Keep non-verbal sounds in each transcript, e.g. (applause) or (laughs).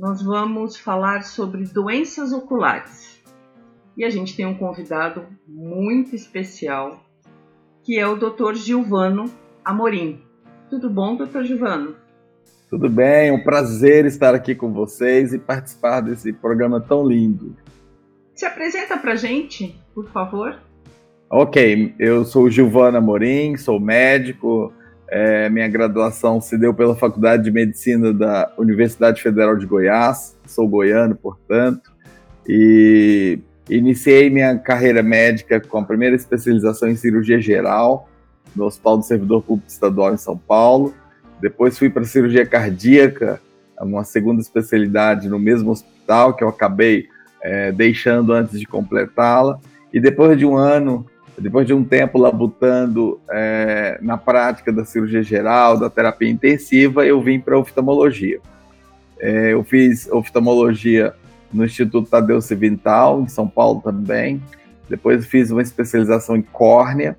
nós vamos falar sobre doenças oculares. E a gente tem um convidado muito especial, que é o Dr. Gilvano Amorim. Tudo bom, Dr. Gilvano? Tudo bem, é um prazer estar aqui com vocês e participar desse programa tão lindo. Se apresenta pra gente, por favor. Ok, eu sou o Gilvano Amorim, sou médico, é, minha graduação se deu pela Faculdade de Medicina da Universidade Federal de Goiás, sou goiano, portanto, e iniciei minha carreira médica com a primeira especialização em cirurgia geral no Hospital do Servidor Público Estadual em São Paulo. Depois fui para cirurgia cardíaca, uma segunda especialidade no mesmo hospital que eu acabei é, deixando antes de completá-la. E depois de um ano depois de um tempo labutando é, na prática da cirurgia geral, da terapia intensiva, eu vim para oftalmologia. É, eu fiz oftalmologia no Instituto Tadeu Civintal, em São Paulo também. Depois fiz uma especialização em córnea.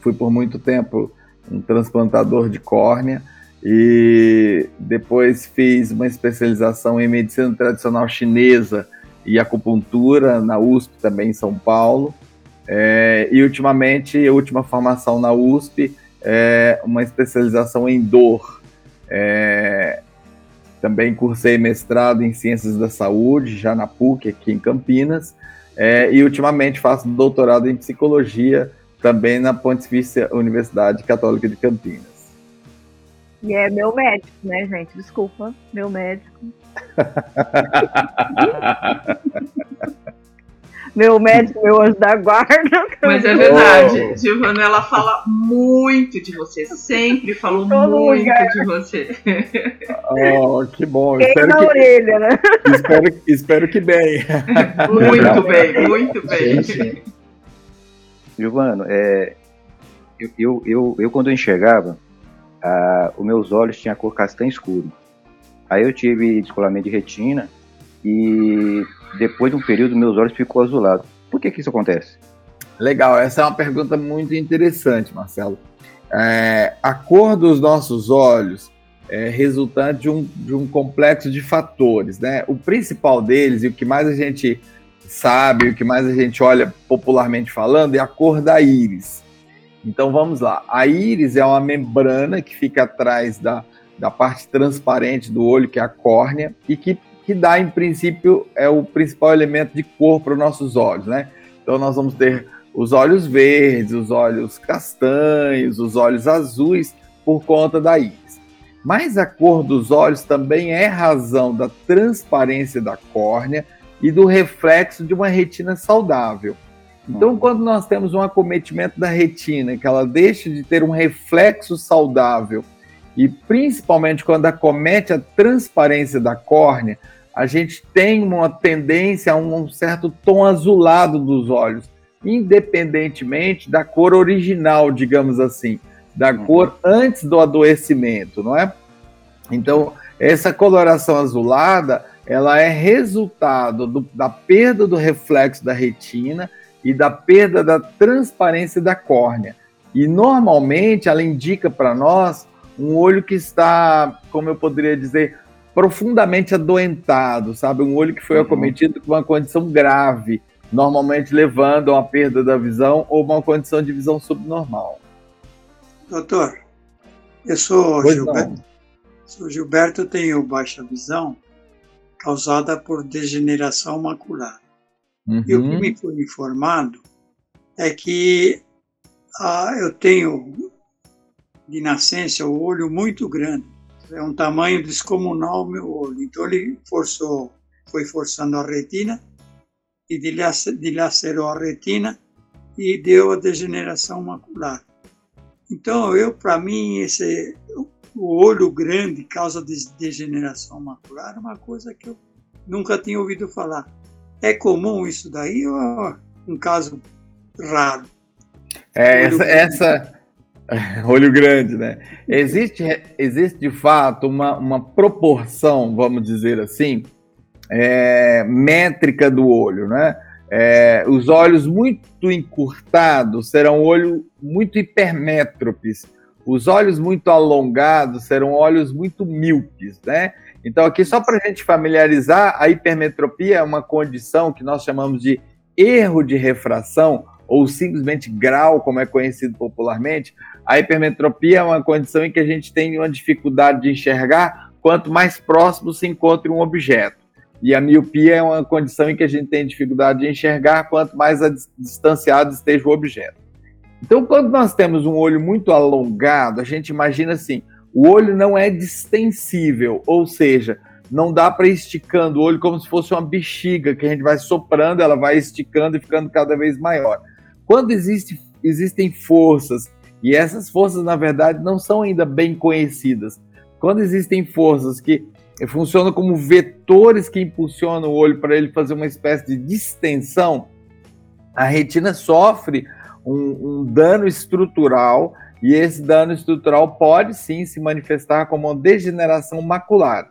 Fui por muito tempo um transplantador de córnea. E depois fiz uma especialização em medicina tradicional chinesa e acupuntura na USP também em São Paulo. É, e ultimamente, a última formação na USP é uma especialização em dor. É, também cursei mestrado em Ciências da Saúde, já na PUC, aqui em Campinas. É, e ultimamente faço doutorado em Psicologia, também na Pontifícia Universidade Católica de Campinas. E é meu médico, né, gente? Desculpa, meu médico. (laughs) meu médico, meu anjo da guarda. (laughs) Mas é verdade, oh. Giovana, ela fala muito de você, sempre falou Todo muito lugar. de você. Oh, que bom. espero na que, orelha, né? Espero, espero que bem. (laughs) Muito bem, muito bem. Gente. Giovano, é, eu, eu, eu, eu, quando eu enxergava, ah, os meus olhos tinham a cor castanho escuro. Aí eu tive descolamento de retina e depois de um período meus olhos ficou azulados. Por que que isso acontece? Legal, essa é uma pergunta muito interessante, Marcelo. É, a cor dos nossos olhos é resultante de um, de um complexo de fatores, né? O principal deles e o que mais a gente sabe, o que mais a gente olha popularmente falando é a cor da íris. Então vamos lá. A íris é uma membrana que fica atrás da, da parte transparente do olho, que é a córnea, e que que dá, em princípio, é o principal elemento de cor para os nossos olhos, né? Então nós vamos ter os olhos verdes, os olhos castanhos, os olhos azuis, por conta da íris. Mas a cor dos olhos também é razão da transparência da córnea e do reflexo de uma retina saudável. Então, quando nós temos um acometimento da retina, que ela deixa de ter um reflexo saudável, e principalmente quando acomete a transparência da córnea, a gente tem uma tendência a um certo tom azulado dos olhos, independentemente da cor original, digamos assim, da uhum. cor antes do adoecimento, não é? Então, essa coloração azulada, ela é resultado do, da perda do reflexo da retina e da perda da transparência da córnea. E normalmente ela indica para nós um olho que está, como eu poderia dizer, profundamente adoentado, sabe? Um olho que foi uhum. acometido com uma condição grave, normalmente levando a uma perda da visão ou uma condição de visão subnormal. Doutor, eu sou pois Gilberto. Não. Sou Gilberto, tenho baixa visão causada por degeneração macular. Uhum. E o que me foi informado é que ah, eu tenho de nascença o olho muito grande. É um tamanho descomunal o meu olho. Então ele forçou, foi forçando a retina e dilacerou a retina e deu a degeneração macular. Então eu, para mim, esse o olho grande causa de degeneração macular é uma coisa que eu nunca tinha ouvido falar. É comum isso daí ou é um caso raro? É, essa, essa, (laughs) olho grande, né? Existe, existe de fato uma, uma proporção, vamos dizer assim, é, métrica do olho, né? É, os olhos muito encurtados serão olhos muito hipermétropes. Os olhos muito alongados serão olhos muito míopes, né? Então, aqui, só para a gente familiarizar, a hipermetropia é uma condição que nós chamamos de erro de refração, ou simplesmente grau, como é conhecido popularmente. A hipermetropia é uma condição em que a gente tem uma dificuldade de enxergar quanto mais próximo se encontre um objeto. E a miopia é uma condição em que a gente tem dificuldade de enxergar quanto mais distanciado esteja o objeto. Então, quando nós temos um olho muito alongado, a gente imagina assim: o olho não é distensível, ou seja, não dá para esticando o olho como se fosse uma bexiga que a gente vai soprando, ela vai esticando e ficando cada vez maior. Quando existe, existem forças, e essas forças, na verdade, não são ainda bem conhecidas, quando existem forças que funcionam como vetores que impulsionam o olho para ele fazer uma espécie de distensão, a retina sofre um, um dano estrutural e esse dano estrutural pode sim se manifestar como uma degeneração macular.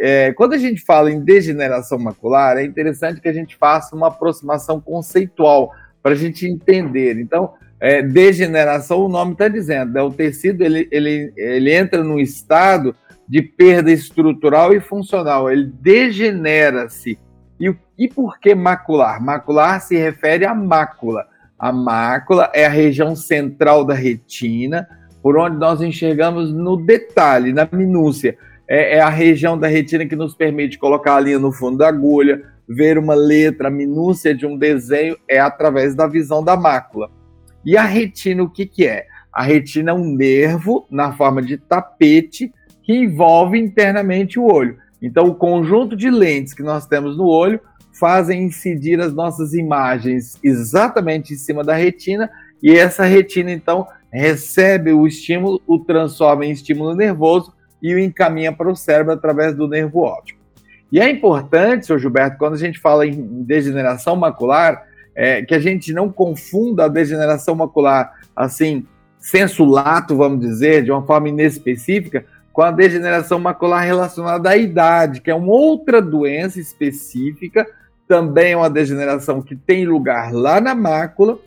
É, quando a gente fala em degeneração macular, é interessante que a gente faça uma aproximação conceitual para a gente entender. Então, é, degeneração, o nome está dizendo, né? o tecido ele, ele, ele entra num estado de perda estrutural e funcional, ele degenera-se. E, e por que macular? Macular se refere à mácula. A mácula é a região central da retina, por onde nós enxergamos no detalhe, na minúcia. É, é, a região da retina que nos permite colocar a linha no fundo da agulha, ver uma letra, a minúcia de um desenho, é através da visão da mácula. E a retina, o que, que é? A retina é um nervo na forma de tapete que envolve internamente o olho. Então, o conjunto de lentes que nós temos no olho fazem incidir as nossas imagens exatamente em cima da retina, e essa retina, então, recebe o estímulo, o transforma em estímulo nervoso e o encaminha para o cérebro através do nervo óptico. E é importante, senhor Gilberto, quando a gente fala em degeneração macular, é, que a gente não confunda a degeneração macular, assim, senso lato, vamos dizer, de uma forma inespecífica, com a degeneração macular relacionada à idade, que é uma outra doença específica, também é uma degeneração que tem lugar lá na mácula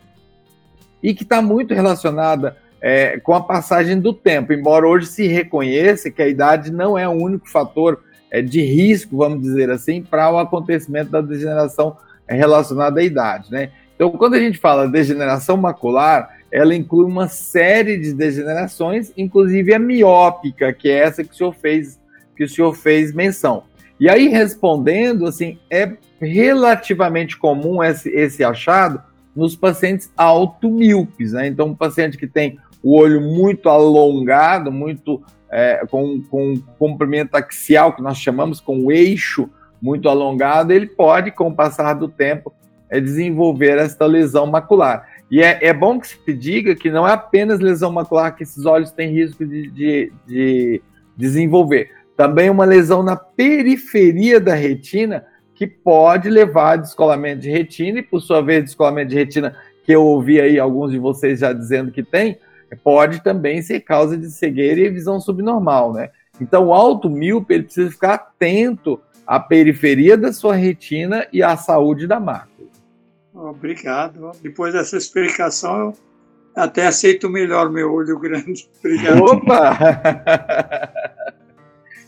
e que está muito relacionada é, com a passagem do tempo, embora hoje se reconheça que a idade não é o único fator de risco, vamos dizer assim, para o acontecimento da degeneração relacionada à idade. Né? Então, quando a gente fala degeneração macular, ela inclui uma série de degenerações, inclusive a miópica, que é essa que o senhor fez, que o senhor fez menção. E aí, respondendo, assim, é relativamente comum esse, esse achado nos pacientes automíopes, né? Então, um paciente que tem o olho muito alongado, muito é, com, com comprimento axial, que nós chamamos com o eixo muito alongado, ele pode, com o passar do tempo, é, desenvolver esta lesão macular. E é, é, bom que se diga que não é apenas lesão macular que esses olhos têm risco de, de, de desenvolver. Também uma lesão na periferia da retina que pode levar a descolamento de retina, e por sua vez, descolamento de retina, que eu ouvi aí alguns de vocês já dizendo que tem, pode também ser causa de cegueira e visão subnormal, né? Então, o alto míope ele precisa ficar atento à periferia da sua retina e à saúde da mácula. Obrigado. Depois dessa explicação, eu até aceito melhor meu olho grande. (laughs) Obrigado. Opa! (laughs)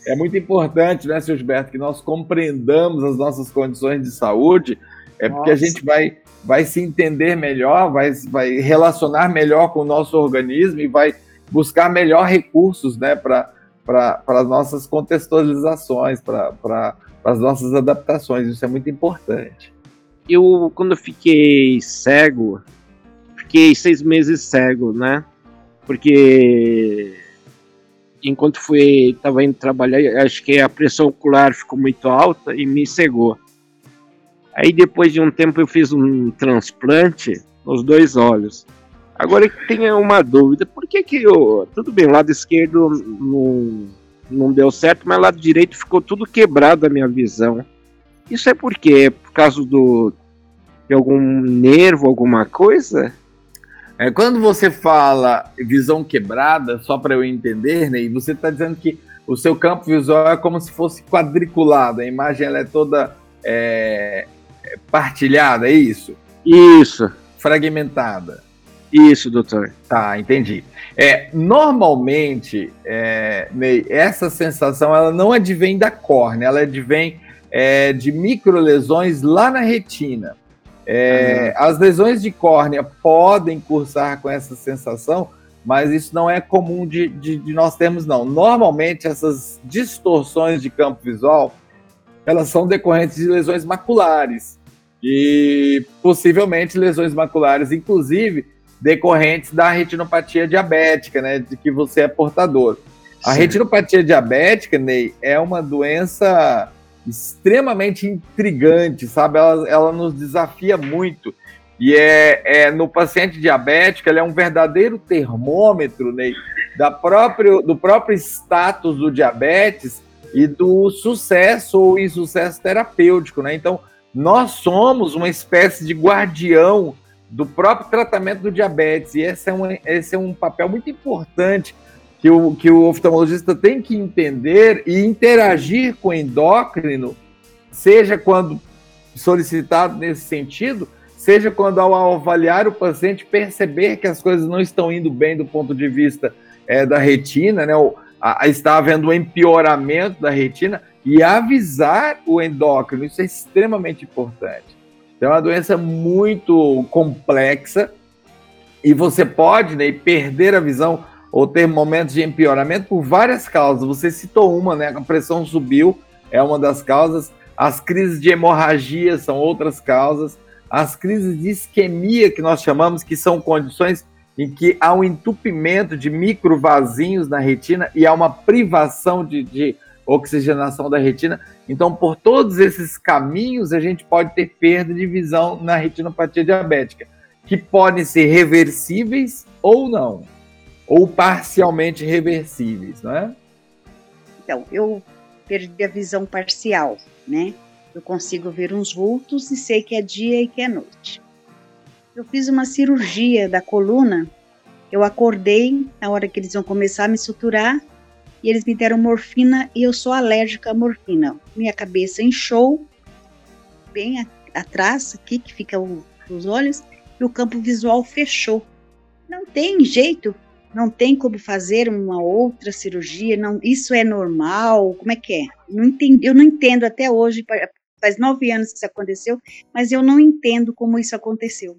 É muito importante, né, seu Gilberto, que nós compreendamos as nossas condições de saúde, é porque Nossa. a gente vai, vai se entender melhor, vai, vai relacionar melhor com o nosso organismo e vai buscar melhor recursos né, para as nossas contextualizações, para para as nossas adaptações. Isso é muito importante. Eu, quando eu fiquei cego, fiquei seis meses cego, né? Porque enquanto fui estava indo trabalhar, acho que a pressão ocular ficou muito alta e me cegou. Aí depois de um tempo eu fiz um transplante nos dois olhos. Agora que tenho uma dúvida, por que que eu, tudo bem, lado esquerdo não, não deu certo, mas lado direito ficou tudo quebrado a minha visão. Isso é por quê? Por causa do de algum nervo, alguma coisa? É, quando você fala visão quebrada, só para eu entender, né, você está dizendo que o seu campo visual é como se fosse quadriculado, a imagem ela é toda é, é partilhada, é isso? Isso. Fragmentada. Isso, doutor. Tá, entendi. É, normalmente, é, Ney, essa sensação ela não advém da córnea, ela advém é, de microlesões lá na retina. É, as lesões de córnea podem cursar com essa sensação, mas isso não é comum de, de, de, nós termos, não. Normalmente, essas distorções de campo visual, elas são decorrentes de lesões maculares e possivelmente lesões maculares, inclusive decorrentes da retinopatia diabética, né, de que você é portador. A Sim. retinopatia diabética, Ney, é uma doença extremamente intrigante, sabe? Ela, ela nos desafia muito. E é, é no paciente diabético, ela é um verdadeiro termômetro né, da próprio, do próprio status do diabetes e do sucesso ou insucesso terapêutico. Né? Então, nós somos uma espécie de guardião do próprio tratamento do diabetes, e esse é um, esse é um papel muito importante que o, que o oftalmologista tem que entender e interagir com o endócrino, seja quando solicitado nesse sentido, seja quando ao avaliar o paciente perceber que as coisas não estão indo bem do ponto de vista é, da retina, né, a, a, está havendo um empeoramento da retina e avisar o endócrino, isso é extremamente importante. Então, é uma doença muito complexa e você pode né, perder a visão ou ter momentos de empeoramento por várias causas. Você citou uma, né? A pressão subiu, é uma das causas. As crises de hemorragia são outras causas. As crises de isquemia, que nós chamamos, que são condições em que há um entupimento de microvasinhos na retina e há uma privação de, de oxigenação da retina. Então, por todos esses caminhos, a gente pode ter perda de visão na retinopatia diabética, que podem ser reversíveis ou não ou parcialmente reversíveis, não é? Então, eu perdi a visão parcial, né? Eu consigo ver uns vultos e sei que é dia e que é noite. Eu fiz uma cirurgia da coluna. Eu acordei na hora que eles vão começar a me suturar e eles me deram morfina e eu sou alérgica à morfina. Minha cabeça inchou bem atrás, aqui que fica o, os olhos, e o campo visual fechou. Não tem jeito não tem como fazer uma outra cirurgia, não, isso é normal, como é que é? Não entendi, eu não entendo até hoje, faz nove anos que isso aconteceu, mas eu não entendo como isso aconteceu.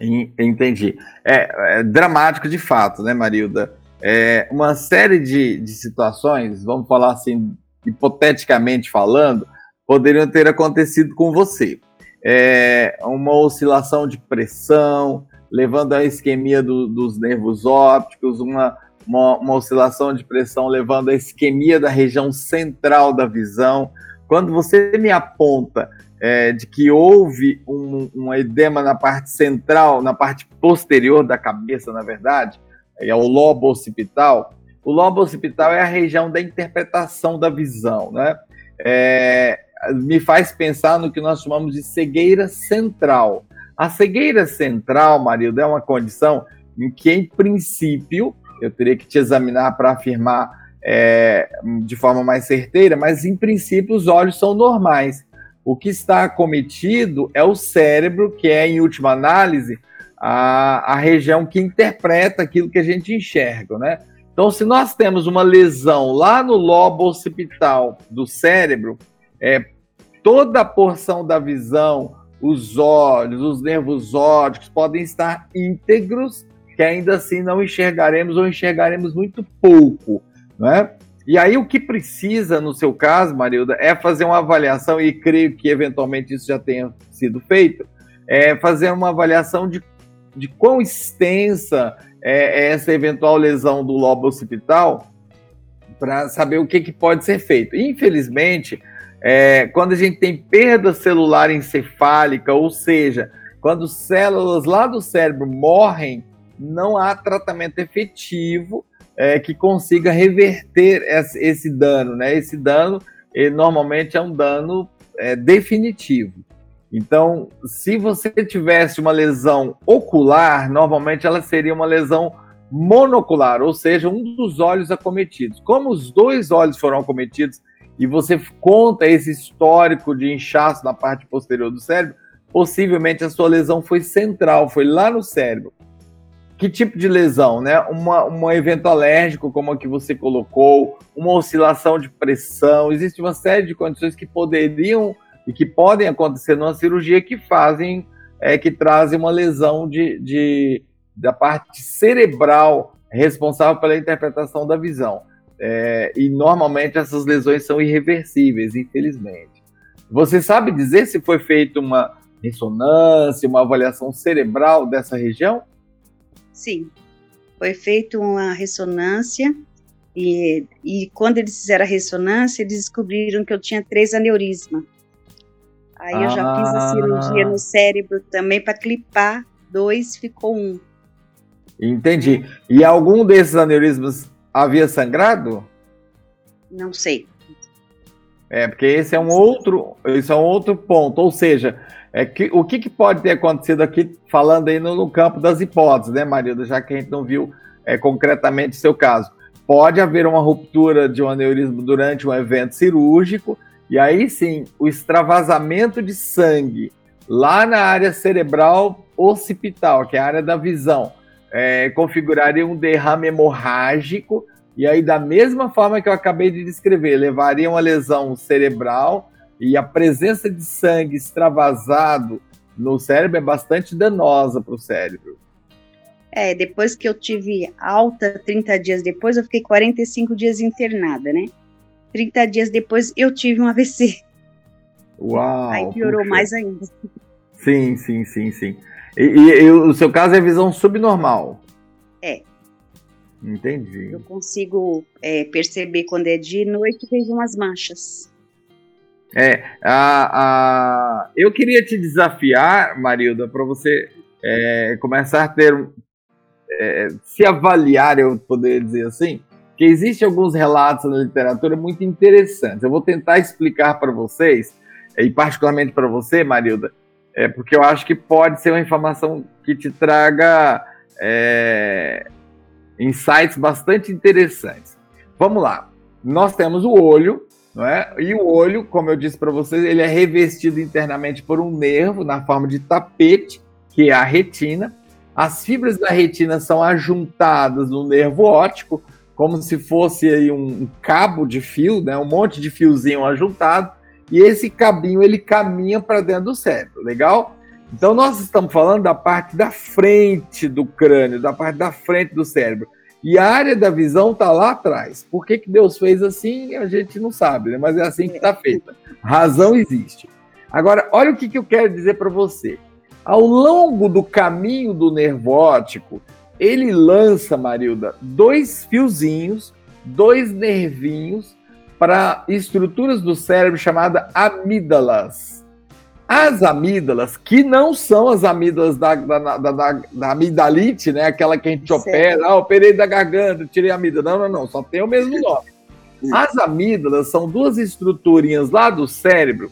Entendi. É, é dramático de fato, né, Marilda? É, uma série de, de situações, vamos falar assim, hipoteticamente falando, poderiam ter acontecido com você. É, uma oscilação de pressão, levando à isquemia do, dos nervos ópticos, uma, uma, uma, oscilação de pressão levando à isquemia da região central da visão. Quando você me aponta é, de que houve um, um, edema na parte central, na parte posterior da cabeça, na verdade, é o lobo occipital. O lobo occipital é a região da interpretação da visão, né? É, me faz pensar no que nós chamamos de cegueira central. A cegueira central, Marilda, é uma condição em que, em princípio, eu teria que te examinar para afirmar é, de forma mais certeira, mas em princípio os olhos são normais. O que está acometido é o cérebro, que é, em última análise, a, a região que interpreta aquilo que a gente enxerga, né? Então, se nós temos uma lesão lá no lobo occipital do cérebro, é, toda a porção da visão, os olhos, os nervos ópticos podem estar íntegros, que ainda assim não enxergaremos ou enxergaremos muito pouco, não é? E aí o que precisa, no seu caso, Marilda, é fazer uma avaliação, e creio que eventualmente isso já tenha sido feito, é fazer uma avaliação de, de quão extensa é, é essa eventual lesão do lobo occipital para saber o que, que pode ser feito. Infelizmente, é, quando a gente tem perda celular encefálica, ou seja, quando células lá do cérebro morrem, não há tratamento efetivo é, que consiga reverter esse, dano. Né? Esse dano ele, normalmente é um dano é, definitivo. Então, se você tivesse uma lesão ocular, normalmente ela seria uma lesão monocular, ou seja, um dos olhos acometidos. Como os dois olhos foram acometidos e você conta esse histórico de inchaço na parte posterior do cérebro, possivelmente a sua lesão foi central, foi lá no cérebro. Que tipo de lesão, né? Uma, um evento alérgico, como a que você colocou, uma oscilação de pressão, existe uma série de condições que poderiam e que podem acontecer numa cirurgia que fazem, é, que trazem uma lesão de, de da parte cerebral responsável pela interpretação da visão. É, e normalmente essas lesões são irreversíveis, infelizmente. Você sabe dizer se foi feita uma ressonância, uma avaliação cerebral dessa região? Sim, foi feita uma ressonância e, e quando eles fizeram a ressonância, eles descobriram que eu tinha três aneurismas. Aí ah. eu já fiz a cirurgia no cérebro também para clipar dois, ficou um. Entendi. E algum desses aneurismas havia sangrado? Não sei. É, porque esse é um outro, esse é um outro ponto. Ou seja, é que, o que, que pode ter acontecido aqui, falando aí no, no, campo das hipóteses, né, Marilda? Já que a gente não viu é, concretamente seu caso. Pode haver uma ruptura de um aneurisma durante um evento cirúrgico, e aí sim, o extravasamento de sangue lá na área cerebral occipital, que é a área da visão, é, configuraria um derrame hemorrágico, e aí, da mesma forma que eu acabei de descrever, levaria uma lesão cerebral e a presença de sangue extravasado no cérebro é bastante danosa para o cérebro. É, depois que eu tive alta, 30 dias depois, eu fiquei 45 dias internada, né? 30 dias depois eu tive um AVC. Uau! Aí piorou puxa. mais ainda. Sim, sim, sim, sim. E, e, e, o seu caso é visão subnormal? É. Entendi. Eu consigo é, perceber quando é dia e noite vejo umas manchas. É, a, a, eu queria te desafiar, Marilda, para você é, começar a ter, é, se avaliar, eu poderia dizer assim, que existem alguns relatos na literatura muito interessantes. Eu vou tentar explicar para vocês, e particularmente para você, Marilda, é porque eu acho que pode ser uma informação que te traga é, insights bastante interessantes. Vamos lá. Nós temos o olho, não é? E o olho, como eu disse para vocês, ele é revestido internamente por um nervo na forma de tapete, que é a retina. As fibras da retina são ajuntadas no nervo óptico, como se fosse aí um cabo de fio, né? Um monte de fiozinho ajuntado e esse cabinho ele caminha para dentro do cérebro, legal? Então nós estamos falando da parte da frente do crânio, da parte da frente do cérebro. E a área da visão está lá atrás. Por que, que Deus fez assim, a gente não sabe, né? mas é assim que está feita. Razão existe. Agora, olha o que, que eu quero dizer para você. Ao longo do caminho do nervo óptico, ele lança, Marilda, dois fiozinhos, dois nervinhos para estruturas do cérebro chamada amígdalas. As amígdalas, que não são as amígdalas da, da, da, da, da amidalite, né? Aquela que a gente opera, ah, operei da garganta, tirei a amígdala. Não, não, não, só tem o mesmo nome. As amígdalas são duas estruturinhas lá do cérebro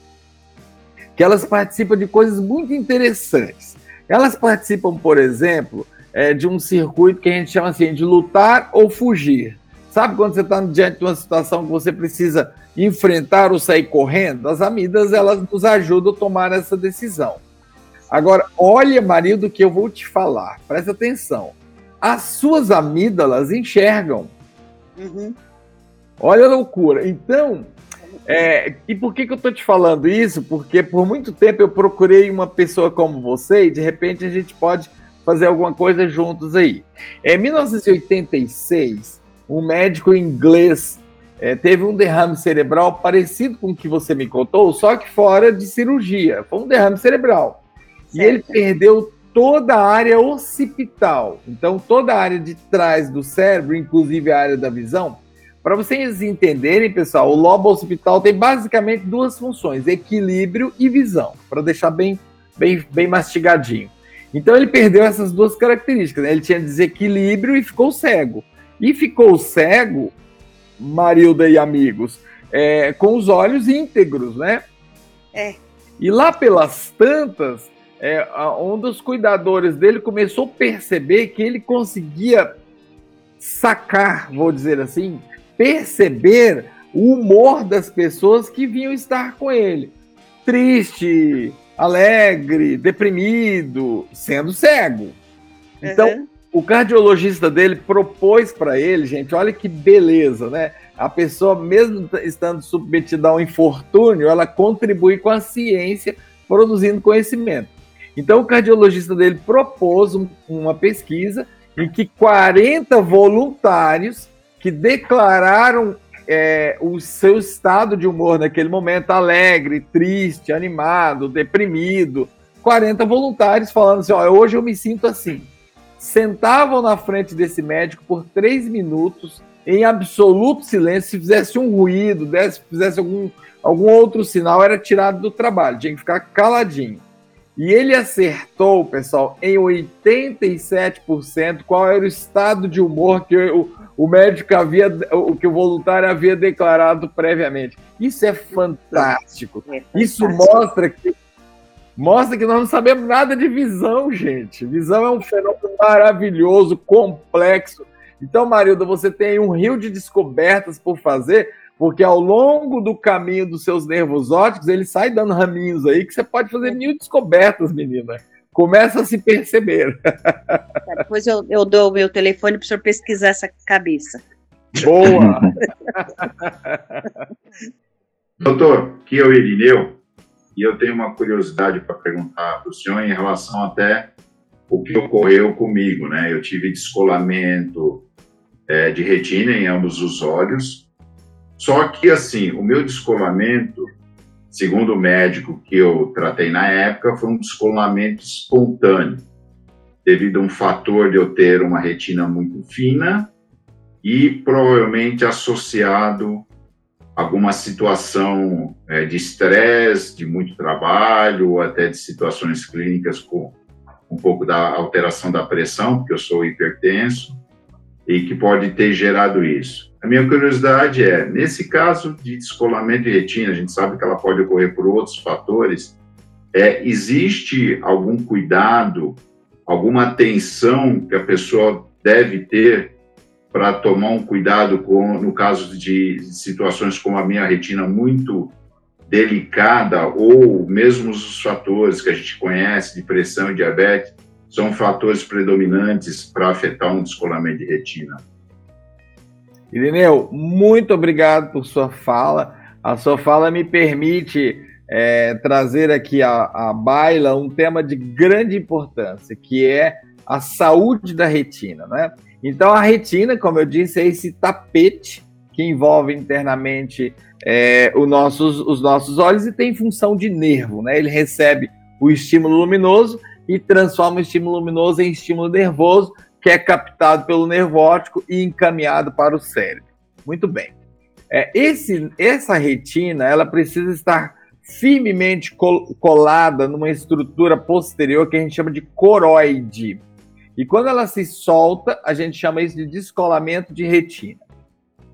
que elas participam de coisas muito interessantes. Elas participam, por exemplo, é, de um circuito que a gente chama assim de lutar ou fugir. Sabe quando você está diante de uma situação que você precisa enfrentar ou sair correndo? As amidas elas nos ajudam a tomar essa decisão. Agora, olha, marido, que eu vou te falar. Presta atenção. As suas amígdalas enxergam. Uhum. Olha a loucura. Então, é, e por que, que eu estou te falando isso? Porque por muito tempo eu procurei uma pessoa como você e de repente a gente pode fazer alguma coisa juntos aí. Em 1986, um médico inglês é, teve um derrame cerebral parecido com o que você me contou, só que fora de cirurgia. Foi um derrame cerebral. Certo. E ele perdeu toda a área occipital. Então, toda a área de trás do cérebro, inclusive a área da visão. Para vocês entenderem, pessoal, o lobo occipital tem basicamente duas funções: equilíbrio e visão, para deixar bem, bem, bem mastigadinho. Então, ele perdeu essas duas características. Né? Ele tinha desequilíbrio e ficou cego. E ficou cego Marilda e amigos, é, com os olhos íntegros, né? É. E lá pelas tantas, é, um dos cuidadores dele começou a perceber que ele conseguia sacar, vou dizer assim, perceber o humor das pessoas que vinham estar com ele. Triste, alegre, deprimido, sendo cego. Então, uhum o cardiologista dele propôs para ele, gente, olha que beleza, né? A pessoa, mesmo estando submetida a um infortúnio, ela contribui com a ciência, produzindo conhecimento. Então, o cardiologista dele propôs um, uma pesquisa em que 40 voluntários que declararam é, o seu estado de humor naquele momento, alegre, triste, animado, deprimido, 40 voluntários falando assim: ó, hoje eu me sinto assim sentavam na frente desse médico por três minutos, em absoluto silêncio. Se fizesse um ruído, desse, fizesse algum, algum outro sinal, era tirado do trabalho, tinha que ficar caladinho. E ele acertou, pessoal, em 87% qual era o estado de humor que o, o médico havia, o que o voluntário havia declarado previamente. Isso é fantástico. É fantástico. Isso mostra que mostra que nós não sabemos nada de visão, gente. Visão é um fenômeno maravilhoso, complexo. Então, Marilda, você tem um rio de descobertas por fazer, porque ao longo do caminho dos seus nervos ópticos, ele sai dando raminhos aí que você pode fazer mil descobertas, menina. Começa a se perceber. Tá, depois eu, eu dou o meu telefone para o senhor pesquisar essa cabeça. Boa! (laughs) Doutor, que é o Irineu, e eu tenho uma curiosidade para perguntar para o senhor em relação até o que ocorreu comigo, né? Eu tive descolamento é, de retina em ambos os olhos, só que assim, o meu descolamento, segundo o médico que eu tratei na época, foi um descolamento espontâneo, devido a um fator de eu ter uma retina muito fina e provavelmente associado alguma situação é, de estresse, de muito trabalho, ou até de situações clínicas com um pouco da alteração da pressão, porque eu sou hipertenso, e que pode ter gerado isso. A minha curiosidade é, nesse caso de descolamento de retina, a gente sabe que ela pode ocorrer por outros fatores, é, existe algum cuidado, alguma atenção que a pessoa deve ter para tomar um cuidado com, no caso de situações como a minha retina muito delicada ou mesmo os fatores que a gente conhece de pressão e diabetes são fatores predominantes para afetar um descolamento de retina. Irineu, muito obrigado por sua fala. A sua fala me permite é, trazer aqui a, a baila um tema de grande importância, que é a saúde da retina, né? Então, a retina, como eu disse, é esse tapete que envolve internamente é, nossos, os nossos olhos e tem função de nervo, né? Ele recebe o estímulo luminoso e transforma o estímulo luminoso em estímulo nervoso, que é captado pelo nervo óptico e encaminhado para o cérebro. Muito bem. É, esse, essa retina, ela precisa estar firmemente colada numa estrutura posterior que a gente chama de coroide. E quando ela se solta, a gente chama isso de descolamento de retina.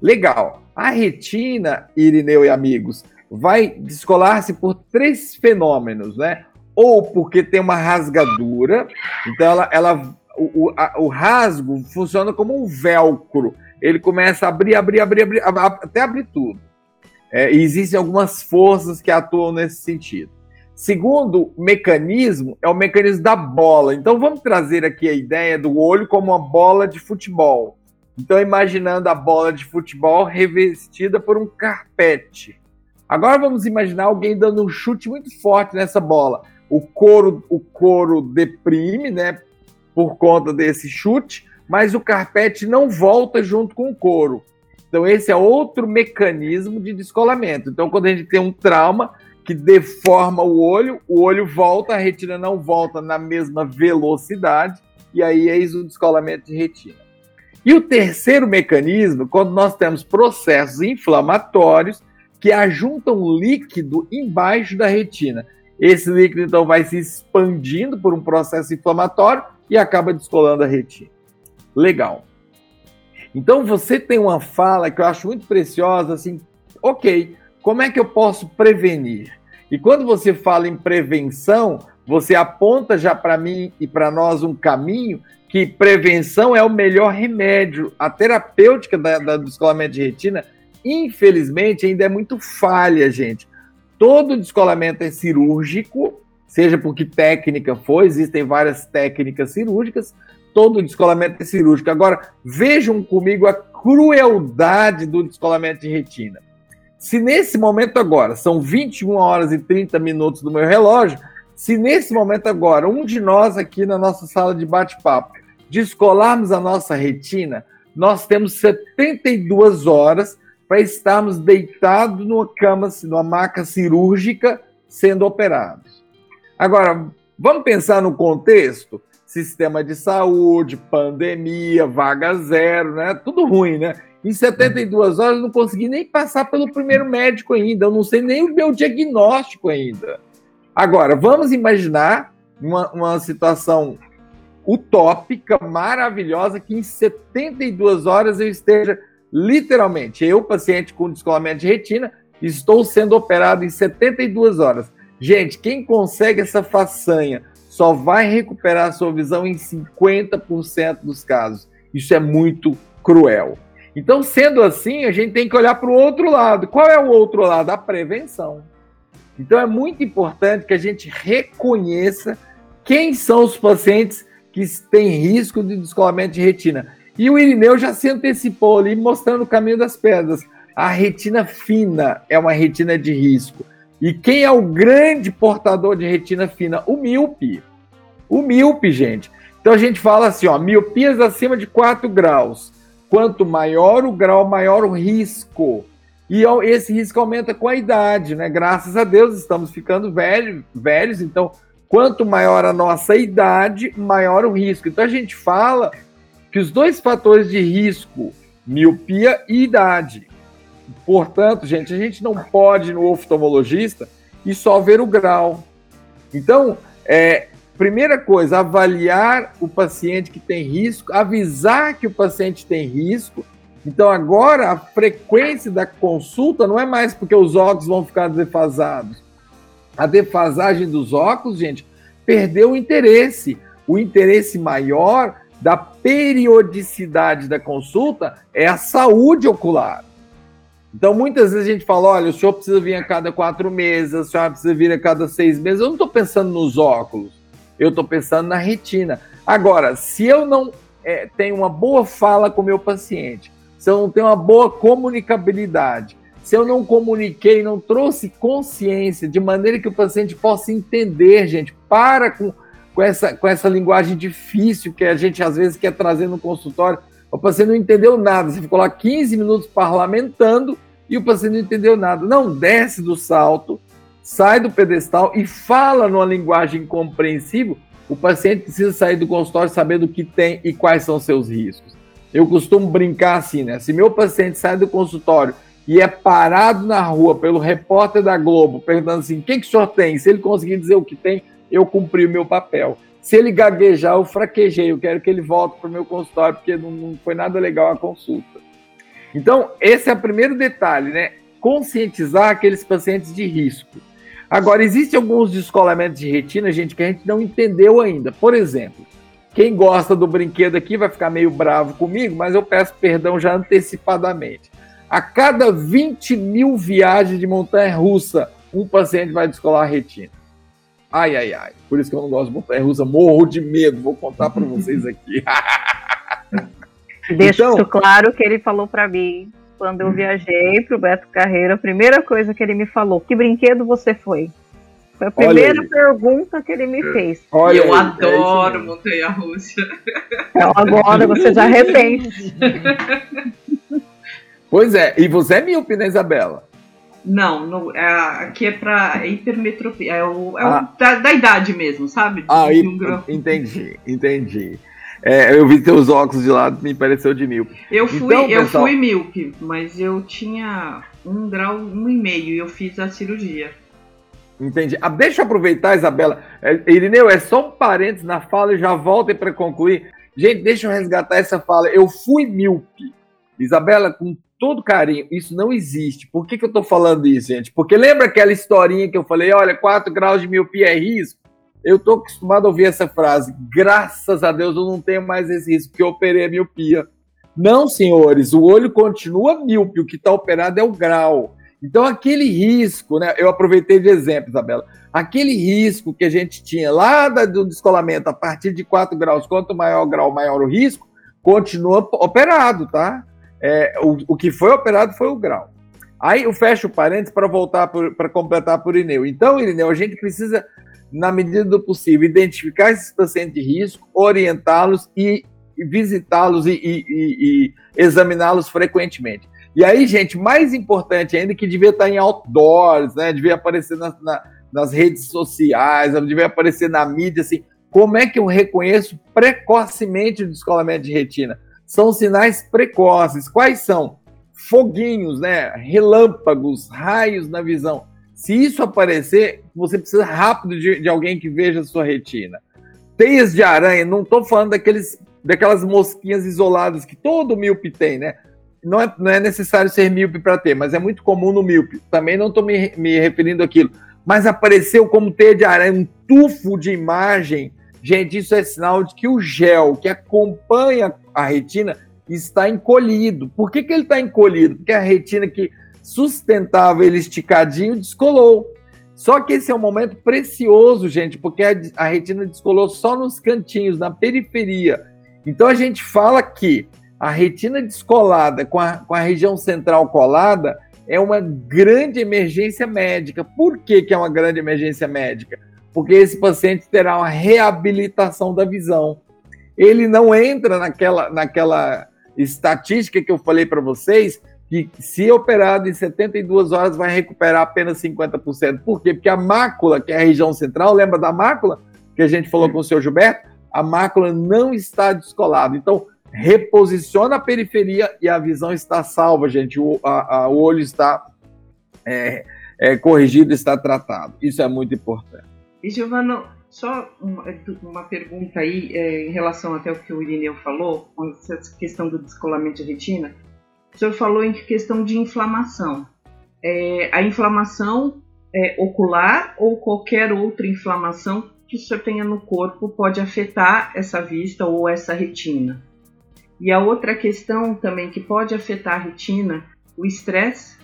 Legal. A retina, Irineu e amigos, vai descolar-se por três fenômenos, né? Ou porque tem uma rasgadura, então ela, ela o, a, o rasgo funciona como um velcro. Ele começa a abrir, abrir, abrir, abrir até abrir tudo. É, existem algumas forças que atuam nesse sentido. Segundo mecanismo é o mecanismo da bola. Então vamos trazer aqui a ideia do olho como uma bola de futebol. Então imaginando a bola de futebol revestida por um carpete. Agora vamos imaginar alguém dando um chute muito forte nessa bola. O couro, o couro deprime, né, por conta desse chute, mas o carpete não volta junto com o couro. Então, esse é outro mecanismo de descolamento. Então, quando a gente tem um trauma que deforma o olho, o olho volta, a retina não volta na mesma velocidade, e aí eis o descolamento de retina. E o terceiro mecanismo, quando nós temos processos inflamatórios que ajuntam líquido embaixo da retina. Esse líquido, então, vai se expandindo por um processo inflamatório e acaba descolando a retina. Legal. Então você tem uma fala que eu acho muito preciosa, assim, ok, como é que eu posso prevenir? E quando você fala em prevenção, você aponta já para mim e para nós um caminho que prevenção é o melhor remédio. A terapêutica da, da, do descolamento de retina, infelizmente, ainda é muito falha, gente. Todo descolamento é cirúrgico, seja por que técnica for, existem várias técnicas cirúrgicas, todo descolamento é cirúrgico. Agora, vejam comigo a crueldade do descolamento de retina. Se nesse momento agora, são 21 horas e 30 minutos do meu relógio, se nesse momento agora, um de nós aqui na nossa sala de bate-papo, descolarmos a nossa retina, nós temos 72 horas para estarmos deitados numa cama, numa maca cirúrgica, sendo operados. Agora, vamos pensar no contexto? sistema de saúde, pandemia, vaga zero, né? Tudo ruim, né? Em 72 horas eu não consegui nem passar pelo primeiro médico ainda, eu não sei nem o meu diagnóstico ainda. Agora, vamos imaginar uma, uma situação utópica, maravilhosa, que em 72 horas eu esteja literalmente, eu, paciente com descolamento de retina, estou sendo operado em 72 horas. Gente, quem consegue essa façanha só vai recuperar a sua visão em 50% dos casos. Isso é muito cruel. Então, sendo assim, a gente tem que olhar para o outro lado. Qual é o outro lado? A prevenção. Então, é muito importante que a gente reconheça quem são os pacientes que têm risco de descolamento de retina. E o Irineu já se antecipou ali, mostrando o caminho das pedras. A retina fina é uma retina de risco. E quem é o grande portador de retina fina? O míope. O míope, gente. Então a gente fala assim, ó, miopias acima de 4 graus. Quanto maior o grau, maior o risco. E esse risco aumenta com a idade, né? Graças a Deus estamos ficando velho, velhos, então quanto maior a nossa idade, maior o risco. Então a gente fala que os dois fatores de risco, miopia e idade. Portanto, gente, a gente não pode no oftalmologista e só ver o grau. Então, é, primeira coisa, avaliar o paciente que tem risco, avisar que o paciente tem risco. Então, agora, a frequência da consulta não é mais porque os óculos vão ficar defasados. A defasagem dos óculos, gente, perdeu o interesse. O interesse maior da periodicidade da consulta é a saúde ocular. Então, muitas vezes a gente fala: olha, o senhor precisa vir a cada quatro meses, a senhora precisa vir a cada seis meses. Eu não estou pensando nos óculos eu estou pensando na retina. Agora, se eu não é, tenho uma boa fala com o meu paciente, se eu não tenho uma boa comunicabilidade, se eu não comuniquei, não trouxe consciência de maneira que o paciente possa entender, gente, para com, com, essa, com essa linguagem difícil que a gente às vezes quer trazer no consultório. O paciente não entendeu nada, você ficou lá 15 minutos parlamentando e o paciente não entendeu nada. Não, desce do salto, sai do pedestal e fala numa linguagem compreensível, o paciente precisa sair do consultório sabendo o que tem e quais são seus riscos. Eu costumo brincar assim, né? Se meu paciente sai do consultório e é parado na rua pelo repórter da Globo perguntando assim: o que, que o senhor tem? Se ele conseguir dizer o que tem, eu cumpri o meu papel. Se ele gaguejar, eu fraquejei. Eu quero que ele volte para o meu consultório, porque não, não foi nada legal a consulta. Então, esse é o primeiro detalhe, né? Conscientizar aqueles pacientes de risco. Agora, existem alguns descolamentos de retina, gente, que a gente não entendeu ainda. Por exemplo, quem gosta do brinquedo aqui vai ficar meio bravo comigo, mas eu peço perdão já antecipadamente. A cada 20 mil viagens de montanha russa, um paciente vai descolar a retina. Ai, ai, ai. Por isso que eu não gosto de montanha russa, morro de medo. Vou contar para vocês aqui. (laughs) Deixa então, claro que ele falou para mim quando eu viajei para o Beto Carreiro, a primeira coisa que ele me falou: que brinquedo você foi? Foi a primeira pergunta que ele me fez. Olha eu aí, adoro é montanha russa. Então agora você já arrepende. (laughs) Pois é, e você é míope, né, Isabela? Não, no, é, aqui é para hipermetropia, é o, é ah. o da, da, idade mesmo, sabe? Ah, um entendi, entendi. É, eu vi teus óculos de lado, me pareceu de míope. Eu fui, então, eu pessoal... fui míope, mas eu tinha um grau, um e meio, e eu fiz a cirurgia. Entendi. Ah, deixa eu aproveitar, Isabela. É, Irineu, é só um parênteses na fala e já voltem para concluir. Gente, deixa eu resgatar essa fala. Eu fui míope. Isabela, com todo carinho, isso não existe. Por que, que eu estou falando isso, gente? Porque lembra aquela historinha que eu falei, olha, 4 graus de miopia é risco? Eu estou acostumado a ouvir essa frase. Graças a Deus eu não tenho mais esse risco, porque eu operei a miopia. Não, senhores, o olho continua míope, o que está operado é o grau. Então, aquele risco, né? Eu aproveitei de exemplo, Isabela. Aquele risco que a gente tinha lá do descolamento a partir de 4 graus, quanto maior o grau, maior o risco, continua operado, tá? É, o, o que foi operado foi o grau. Aí eu fecho o parênteses para voltar para completar por Irineu. Então, Irineu, a gente precisa, na medida do possível, identificar esses pacientes de risco, orientá-los e, e visitá-los e, e, e examiná-los frequentemente. E aí, gente, mais importante ainda que devia estar em outdoors, né? Devia aparecer na, na, nas redes sociais, devia aparecer na mídia, assim. Como é que eu reconheço precocemente o descolamento de retina? são sinais precoces. Quais são? Foguinhos, né? Relâmpagos, raios na visão. Se isso aparecer, você precisa rápido de, de alguém que veja a sua retina. Teias de aranha, não estou falando daqueles, daquelas mosquinhas isoladas que todo míope tem, né? Não é, não é necessário ser míope para ter, mas é muito comum no míope. Também não estou me, me referindo àquilo. Mas apareceu como teia de aranha, um tufo de imagem Gente, isso é sinal de que o gel que acompanha a retina está encolhido. Por que, que ele está encolhido? Porque a retina que sustentava ele esticadinho descolou. Só que esse é um momento precioso, gente, porque a, a retina descolou só nos cantinhos, na periferia. Então a gente fala que a retina descolada com a, com a região central colada é uma grande emergência médica. Por que, que é uma grande emergência médica? porque esse paciente terá uma reabilitação da visão. Ele não entra naquela, naquela estatística que eu falei para vocês, que se operado em 72 horas vai recuperar apenas 50%. Por quê? Porque a mácula, que é a região central, lembra da mácula que a gente falou com o senhor Gilberto? A mácula não está descolada. Então, reposiciona a periferia e a visão está salva, gente. O, a, a, o olho está é, é, corrigido, está tratado. Isso é muito importante. E Giovana, só uma, uma pergunta aí é, em relação até o que o Irineu falou, com essa questão do descolamento de retina. O senhor falou em questão de inflamação. É, a inflamação é, ocular ou qualquer outra inflamação que o senhor tenha no corpo pode afetar essa vista ou essa retina. E a outra questão também que pode afetar a retina, o estresse.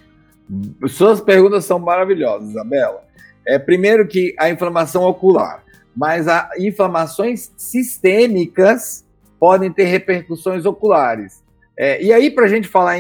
Suas perguntas são maravilhosas, Isabela. É, primeiro que a inflamação ocular, mas as inflamações sistêmicas podem ter repercussões oculares. É, e aí, para a gente falar,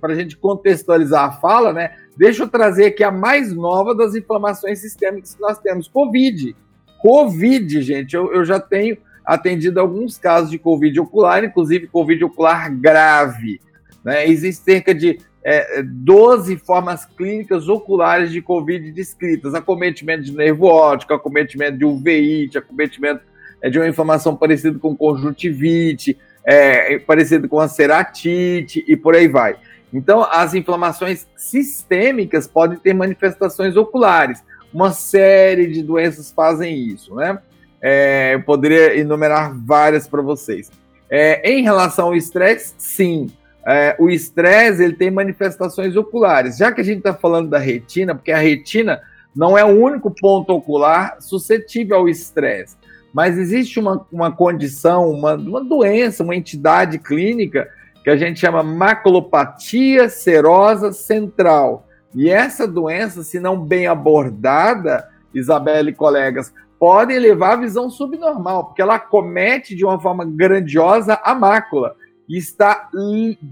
para a gente contextualizar a fala, né, deixa eu trazer aqui a mais nova das inflamações sistêmicas que nós temos: Covid. Covid, gente, eu, eu já tenho atendido alguns casos de Covid ocular, inclusive Covid ocular grave. Né? Existe cerca de é, 12 formas clínicas oculares de Covid descritas: acometimento de nervo óptico, acometimento de uveíte, acometimento é, de uma inflamação parecida com conjuntivite, é, parecido com a ceratite e por aí vai. Então, as inflamações sistêmicas podem ter manifestações oculares. Uma série de doenças fazem isso, né? É, eu poderia enumerar várias para vocês. É, em relação ao estresse, sim é, o estresse ele tem manifestações oculares. Já que a gente está falando da retina, porque a retina não é o único ponto ocular suscetível ao estresse, mas existe uma, uma condição, uma, uma doença, uma entidade clínica que a gente chama maculopatia serosa central. E essa doença, se não bem abordada, Isabela e colegas, pode levar a visão subnormal, porque ela comete de uma forma grandiosa a mácula está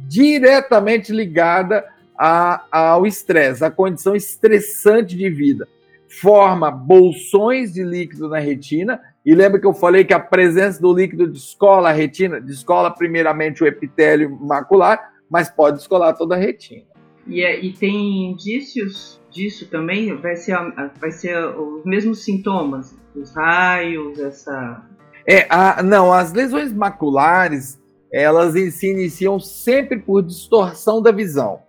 diretamente ligada a, ao estresse, à condição estressante de vida. Forma bolsões de líquido na retina, e lembra que eu falei que a presença do líquido descola a retina, descola primeiramente o epitélio macular, mas pode descolar toda a retina. E, é, e tem indícios disso também? Vai ser, vai ser os mesmos sintomas? Os raios, essa. É, a, não, as lesões maculares elas se iniciam sempre por distorção da visão.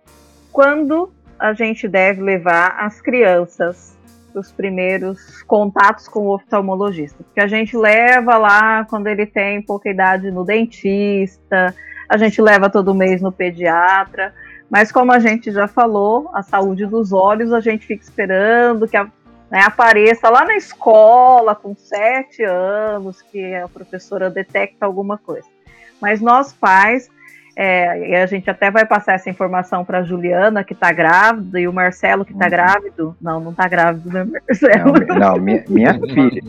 Quando a gente deve levar as crianças os primeiros contatos com o oftalmologista? Porque a gente leva lá quando ele tem pouca idade no dentista, a gente leva todo mês no pediatra, mas como a gente já falou, a saúde dos olhos a gente fica esperando que a, né, apareça lá na escola com sete anos, que a professora detecta alguma coisa. Mas nós pais, é, e a gente até vai passar essa informação para a Juliana, que está grávida, e o Marcelo, que está uhum. grávido. Não, não está grávido, né, Marcelo? Não, não minha, minha (laughs) filha.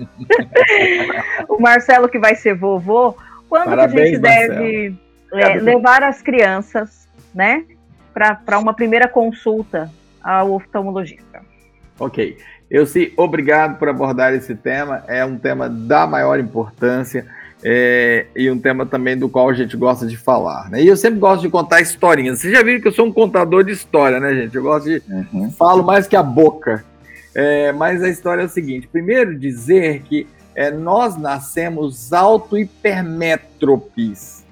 o Marcelo, que vai ser vovô. Quando Parabéns, que a gente deve é, levar as crianças, né, para uma primeira consulta ao oftalmologista? Ok. Eu sim, obrigado por abordar esse tema. É um tema da maior importância é, e um tema também do qual a gente gosta de falar. Né? E eu sempre gosto de contar historinhas. Vocês já viram que eu sou um contador de história, né, gente? Eu gosto de. Uhum. Falo mais que a boca. É, mas a história é o seguinte: primeiro, dizer que é, nós nascemos auto-hipermétropes.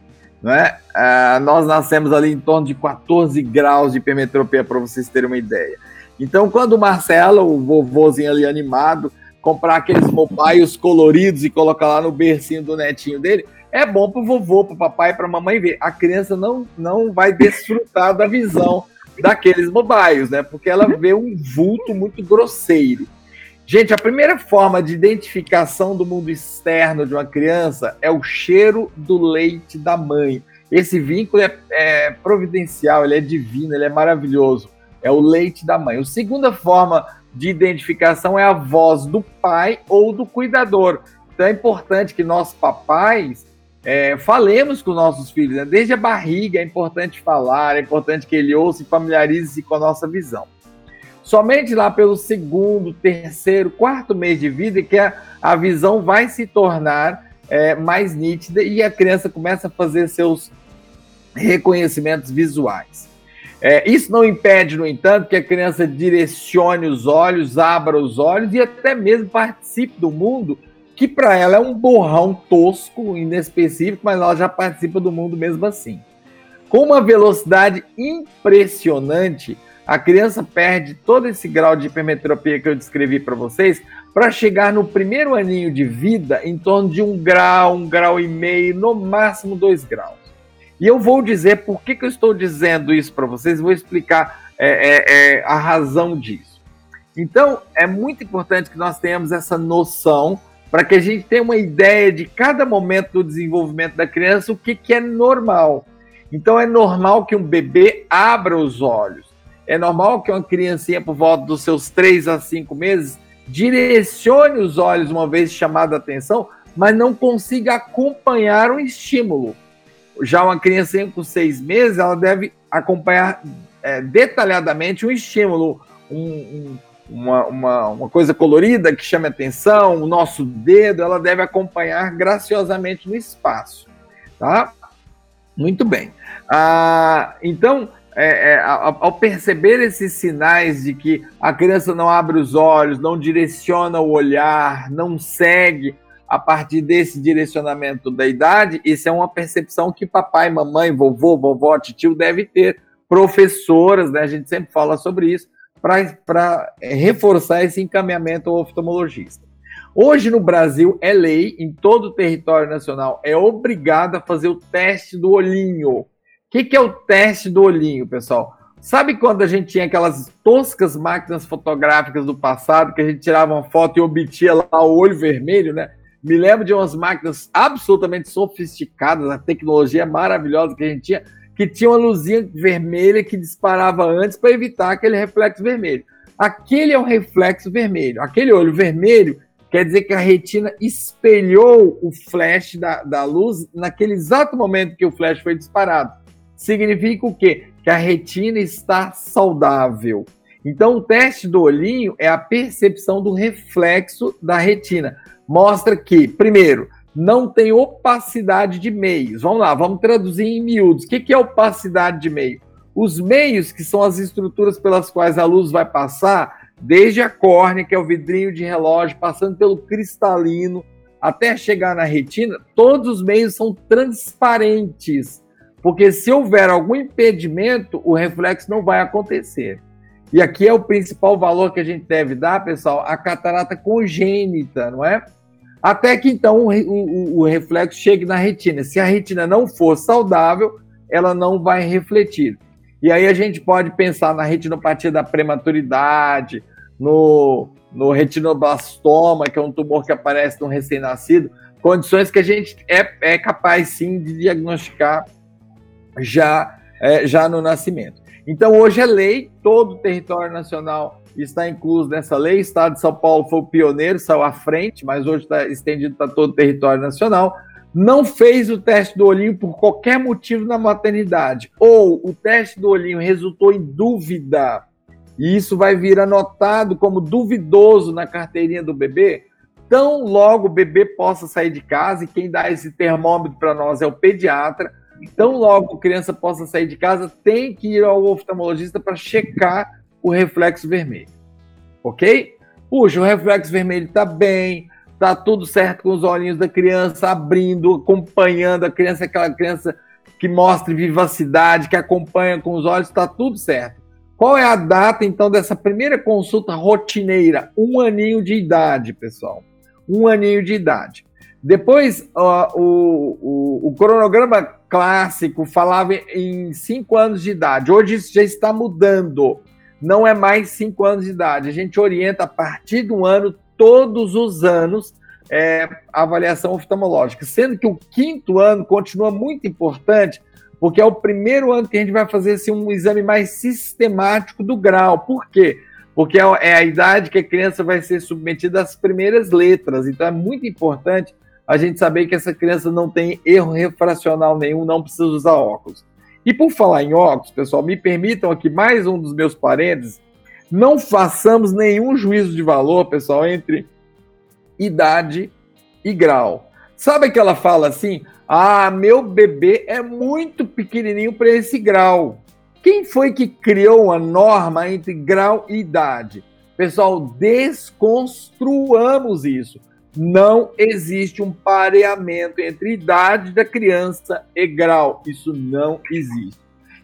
Né? Ah, nós nascemos ali em torno de 14 graus de hipermetropia, para vocês terem uma ideia. Então, quando o Marcelo, o vovôzinho ali animado, comprar aqueles mobiles coloridos e colocar lá no bercinho do netinho dele, é bom pro vovô, pro papai, pra mamãe ver. A criança não, não vai desfrutar da visão daqueles mobiles, né? Porque ela vê um vulto muito grosseiro. Gente, a primeira forma de identificação do mundo externo de uma criança é o cheiro do leite da mãe. Esse vínculo é, é providencial, ele é divino, ele é maravilhoso. É o leite da mãe. A segunda forma de identificação é a voz do pai ou do cuidador. Então é importante que nós papais é, falemos com nossos filhos, né? desde a barriga é importante falar, é importante que ele ouça e familiarize-se com a nossa visão. Somente lá pelo segundo, terceiro, quarto mês de vida que a, a visão vai se tornar é, mais nítida e a criança começa a fazer seus reconhecimentos visuais. É, isso não impede, no entanto, que a criança direcione os olhos, abra os olhos e até mesmo participe do mundo, que para ela é um borrão tosco, inespecífico, mas ela já participa do mundo mesmo assim. Com uma velocidade impressionante, a criança perde todo esse grau de hipermetropia que eu descrevi para vocês para chegar no primeiro aninho de vida em torno de um grau, um grau e meio, no máximo dois graus. E eu vou dizer por que, que eu estou dizendo isso para vocês, vou explicar é, é, é, a razão disso. Então, é muito importante que nós tenhamos essa noção para que a gente tenha uma ideia de cada momento do desenvolvimento da criança, o que, que é normal. Então, é normal que um bebê abra os olhos. É normal que uma criancinha, por volta dos seus 3 a 5 meses, direcione os olhos uma vez chamada a atenção, mas não consiga acompanhar o estímulo. Já uma criança com seis meses, ela deve acompanhar é, detalhadamente um estímulo, um, um, uma, uma, uma, coisa colorida que chame atenção, o nosso dedo, ela deve acompanhar graciosamente no espaço. Tá? Muito bem. Ah, então, é, é, ao perceber esses sinais de que a criança não abre os olhos, não direciona o olhar, não segue a partir desse direcionamento da idade, isso é uma percepção que papai, mamãe, vovô, vovó, tio deve ter, professoras, né? A gente sempre fala sobre isso, para é, reforçar esse encaminhamento ao oftalmologista. Hoje no Brasil é lei, em todo o território nacional, é obrigado a fazer o teste do olhinho. O que, que é o teste do olhinho, pessoal? Sabe quando a gente tinha aquelas toscas máquinas fotográficas do passado, que a gente tirava uma foto e obtia lá o olho vermelho, né? Me lembro de umas máquinas absolutamente sofisticadas, a tecnologia maravilhosa que a gente tinha, que tinha uma luzinha vermelha que disparava antes para evitar aquele reflexo vermelho. Aquele é o reflexo vermelho. Aquele olho vermelho quer dizer que a retina espelhou o flash da, da luz naquele exato momento que o flash foi disparado. Significa o quê? Que a retina está saudável. Então, o teste do olhinho é a percepção do reflexo da retina mostra que, primeiro, não tem opacidade de meios. Vamos lá, vamos traduzir em miúdos. O que é opacidade de meio? Os meios, que são as estruturas pelas quais a luz vai passar, desde a córnea, que é o vidrinho de relógio, passando pelo cristalino, até chegar na retina, todos os meios são transparentes. Porque se houver algum impedimento, o reflexo não vai acontecer. E aqui é o principal valor que a gente deve dar, pessoal, a catarata congênita, não é? Até que então o, o, o reflexo chegue na retina. Se a retina não for saudável, ela não vai refletir. E aí a gente pode pensar na retinopatia da prematuridade, no, no retinoblastoma, que é um tumor que aparece no recém-nascido, condições que a gente é, é capaz sim de diagnosticar já, é, já no nascimento. Então hoje é lei, todo o território nacional está incluso nessa lei. O Estado de São Paulo foi o pioneiro, saiu à frente, mas hoje está estendido para todo o território nacional. Não fez o teste do olhinho por qualquer motivo na maternidade, ou o teste do olhinho resultou em dúvida, e isso vai vir anotado como duvidoso na carteirinha do bebê. Tão logo o bebê possa sair de casa, e quem dá esse termômetro para nós é o pediatra. Tão logo a criança possa sair de casa, tem que ir ao oftalmologista para checar o reflexo vermelho. Ok? Puxa, o reflexo vermelho está bem, está tudo certo com os olhinhos da criança abrindo, acompanhando a criança, aquela criança que mostra vivacidade, que acompanha com os olhos, está tudo certo. Qual é a data, então, dessa primeira consulta rotineira? Um aninho de idade, pessoal. Um aninho de idade. Depois, o, o, o, cronograma clássico falava em cinco anos de idade. Hoje isso já está mudando não é mais cinco anos de idade. A gente orienta a partir do ano, todos os anos, é, a avaliação oftalmológica, sendo que o quinto ano continua muito importante, porque é o primeiro ano que a gente vai fazer assim, um exame mais sistemático do grau. Por quê? Porque é, é a idade que a criança vai ser submetida às primeiras letras. Então é muito importante a gente saber que essa criança não tem erro refracional nenhum, não precisa usar óculos. E por falar em óculos, pessoal, me permitam aqui mais um dos meus parênteses. Não façamos nenhum juízo de valor, pessoal, entre idade e grau. Sabe que ela fala assim: ah, meu bebê é muito pequenininho para esse grau. Quem foi que criou a norma entre grau e idade? Pessoal, desconstruamos isso. Não existe um pareamento entre idade da criança e grau. Isso não existe.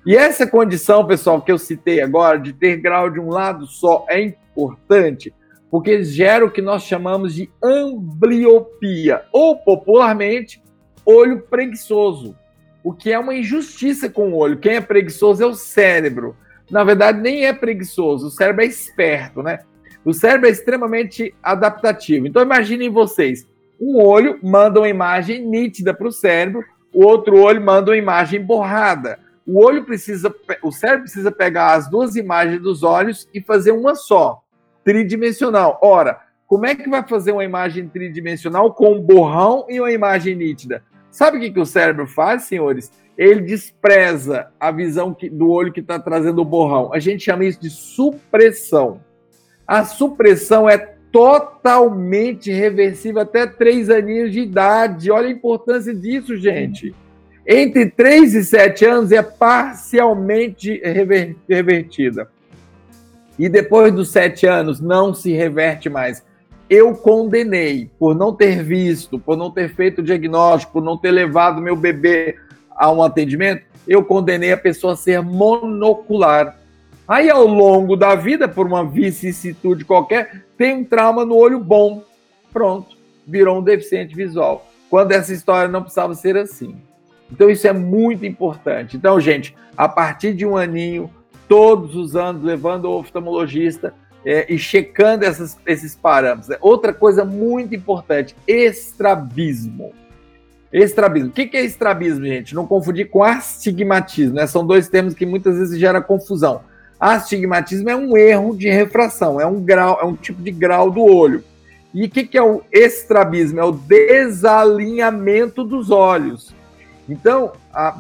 E essa condição, pessoal, que eu citei agora, de ter grau de um lado só, é importante porque gera o que nós chamamos de ambliopia, ou popularmente, olho preguiçoso, o que é uma injustiça com o olho. Quem é preguiçoso é o cérebro. Na verdade, nem é preguiçoso, o cérebro é esperto, né? O cérebro é extremamente adaptativo. Então imaginem vocês, um olho manda uma imagem nítida para o cérebro, o outro olho manda uma imagem borrada. O olho precisa, o cérebro precisa pegar as duas imagens dos olhos e fazer uma só, tridimensional. Ora, como é que vai fazer uma imagem tridimensional com um borrão e uma imagem nítida? Sabe o que, que o cérebro faz, senhores? Ele despreza a visão que, do olho que está trazendo o borrão. A gente chama isso de supressão. A supressão é totalmente reversível até três aninhos de idade. Olha a importância disso, gente. Entre 3 e 7 anos é parcialmente revertida. E depois dos 7 anos não se reverte mais. Eu condenei por não ter visto, por não ter feito o diagnóstico, por não ter levado meu bebê a um atendimento, eu condenei a pessoa a ser monocular. Aí, ao longo da vida, por uma vicissitude qualquer, tem um trauma no olho bom. Pronto, virou um deficiente visual. Quando essa história não precisava ser assim. Então, isso é muito importante. Então, gente, a partir de um aninho, todos os anos, levando o oftalmologista é, e checando essas, esses parâmetros. Outra coisa muito importante: estrabismo. Estrabismo. O que é estrabismo, gente? Não confundir com astigmatismo, né? São dois termos que muitas vezes geram confusão. Astigmatismo é um erro de refração, é um grau, é um tipo de grau do olho. E o que, que é o estrabismo? É o desalinhamento dos olhos. Então,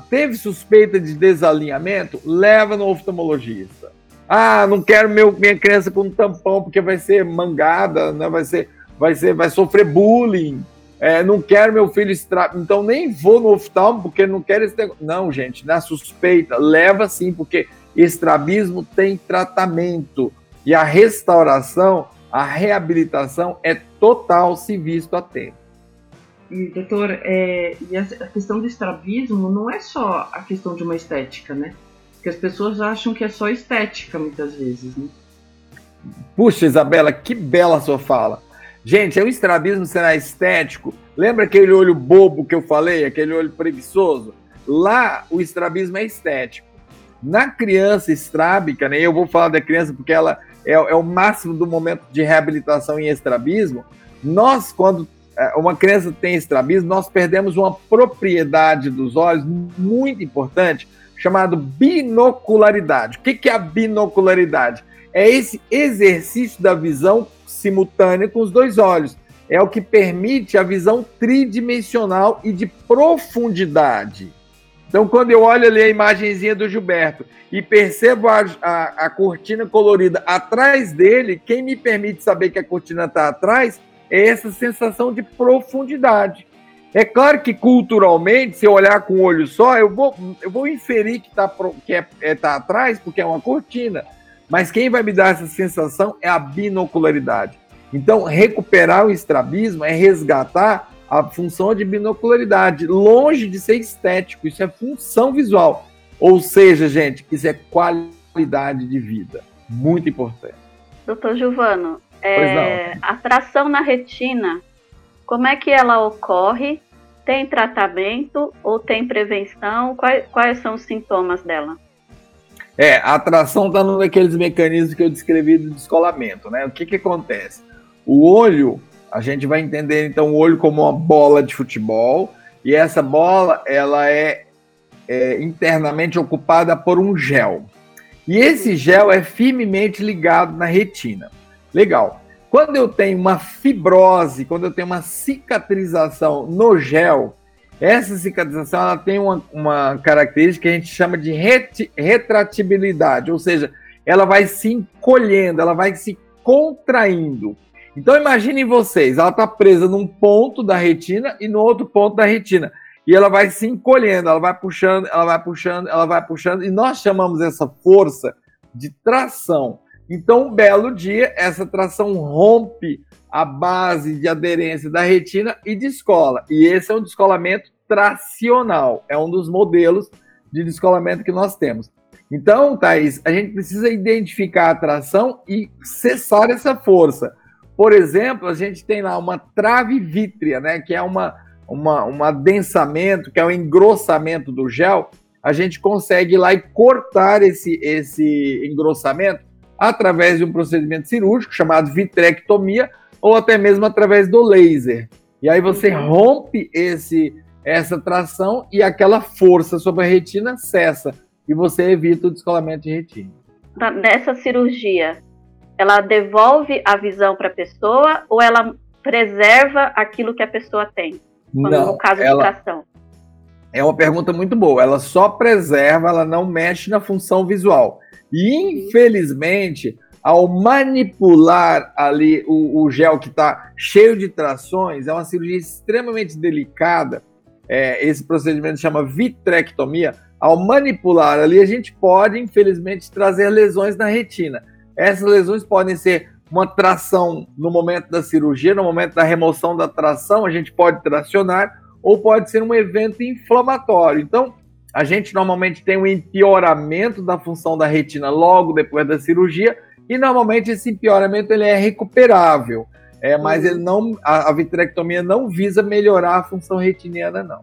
teve suspeita de desalinhamento, leva no oftalmologista. Ah, não quero meu, minha criança com tampão porque vai ser mangada, né? vai ser, vai ser, vai sofrer bullying. é, não quero meu filho estrabismo, então nem vou no oftalmo porque não quero esse negócio. Não, gente, na suspeita, leva sim, porque estrabismo tem tratamento. E a restauração, a reabilitação é total se visto a tempo. E, doutor, é, e a questão do estrabismo não é só a questão de uma estética, né? Porque as pessoas acham que é só estética muitas vezes, né? Puxa, Isabela, que bela sua fala. Gente, é o estrabismo será estético. Lembra aquele olho bobo que eu falei, aquele olho preguiçoso? Lá o estrabismo é estético. Na criança estrábica, né? Eu vou falar da criança porque ela é, é o máximo do momento de reabilitação em estrabismo. Nós, quando é, uma criança tem estrabismo, nós perdemos uma propriedade dos olhos muito importante, chamado binocularidade. O que é a binocularidade? É esse exercício da visão simultânea com os dois olhos. É o que permite a visão tridimensional e de profundidade. Então, quando eu olho ali a imagenzinha do Gilberto e percebo a, a, a cortina colorida atrás dele, quem me permite saber que a cortina está atrás é essa sensação de profundidade. É claro que culturalmente, se eu olhar com o olho só, eu vou, eu vou inferir que está que é, é, tá atrás porque é uma cortina. Mas quem vai me dar essa sensação é a binocularidade. Então, recuperar o estrabismo é resgatar a função de binocularidade, longe de ser estético, isso é função visual. Ou seja, gente, isso é qualidade de vida. Muito importante. Doutor Giovano, é, a tração na retina, como é que ela ocorre? Tem tratamento ou tem prevenção? Quais, quais são os sintomas dela? É, a atração está num daqueles mecanismos que eu descrevi do descolamento, né? O que, que acontece? O olho, a gente vai entender então o olho como uma bola de futebol, e essa bola ela é, é internamente ocupada por um gel. E esse gel é firmemente ligado na retina. Legal. Quando eu tenho uma fibrose, quando eu tenho uma cicatrização no gel, essa cicatrização ela tem uma, uma característica que a gente chama de ret, retratibilidade, ou seja, ela vai se encolhendo, ela vai se contraindo. Então imaginem vocês, ela está presa num ponto da retina e no outro ponto da retina. E ela vai se encolhendo, ela vai puxando, ela vai puxando, ela vai puxando, e nós chamamos essa força de tração. Então, um belo dia, essa tração rompe a base de aderência da retina e descola. E esse é um descolamento tracional, é um dos modelos de descolamento que nós temos. Então, Thaís, a gente precisa identificar a tração e cessar essa força. Por exemplo, a gente tem lá uma trave vítrea, né, que é uma, uma, um adensamento, que é um engrossamento do gel. A gente consegue ir lá e cortar esse, esse engrossamento através de um procedimento cirúrgico chamado vitrectomia, ou até mesmo através do laser. E aí você uhum. rompe esse essa tração e aquela força sobre a retina cessa e você evita o descolamento de retina. Nessa cirurgia, ela devolve a visão para a pessoa ou ela preserva aquilo que a pessoa tem? Não, no caso ela, de tração. É uma pergunta muito boa. Ela só preserva, ela não mexe na função visual. E infelizmente, ao manipular ali o, o gel que está cheio de trações, é uma cirurgia extremamente delicada. É, esse procedimento chama vitrectomia. Ao manipular ali, a gente pode, infelizmente, trazer lesões na retina. Essas lesões podem ser uma tração no momento da cirurgia, no momento da remoção da tração, a gente pode tracionar, ou pode ser um evento inflamatório. Então, a gente normalmente tem um empeoramento da função da retina logo depois da cirurgia, e normalmente esse empeoramento ele é recuperável, é, mas ele não, a, a vitrectomia não visa melhorar a função retiniana, não.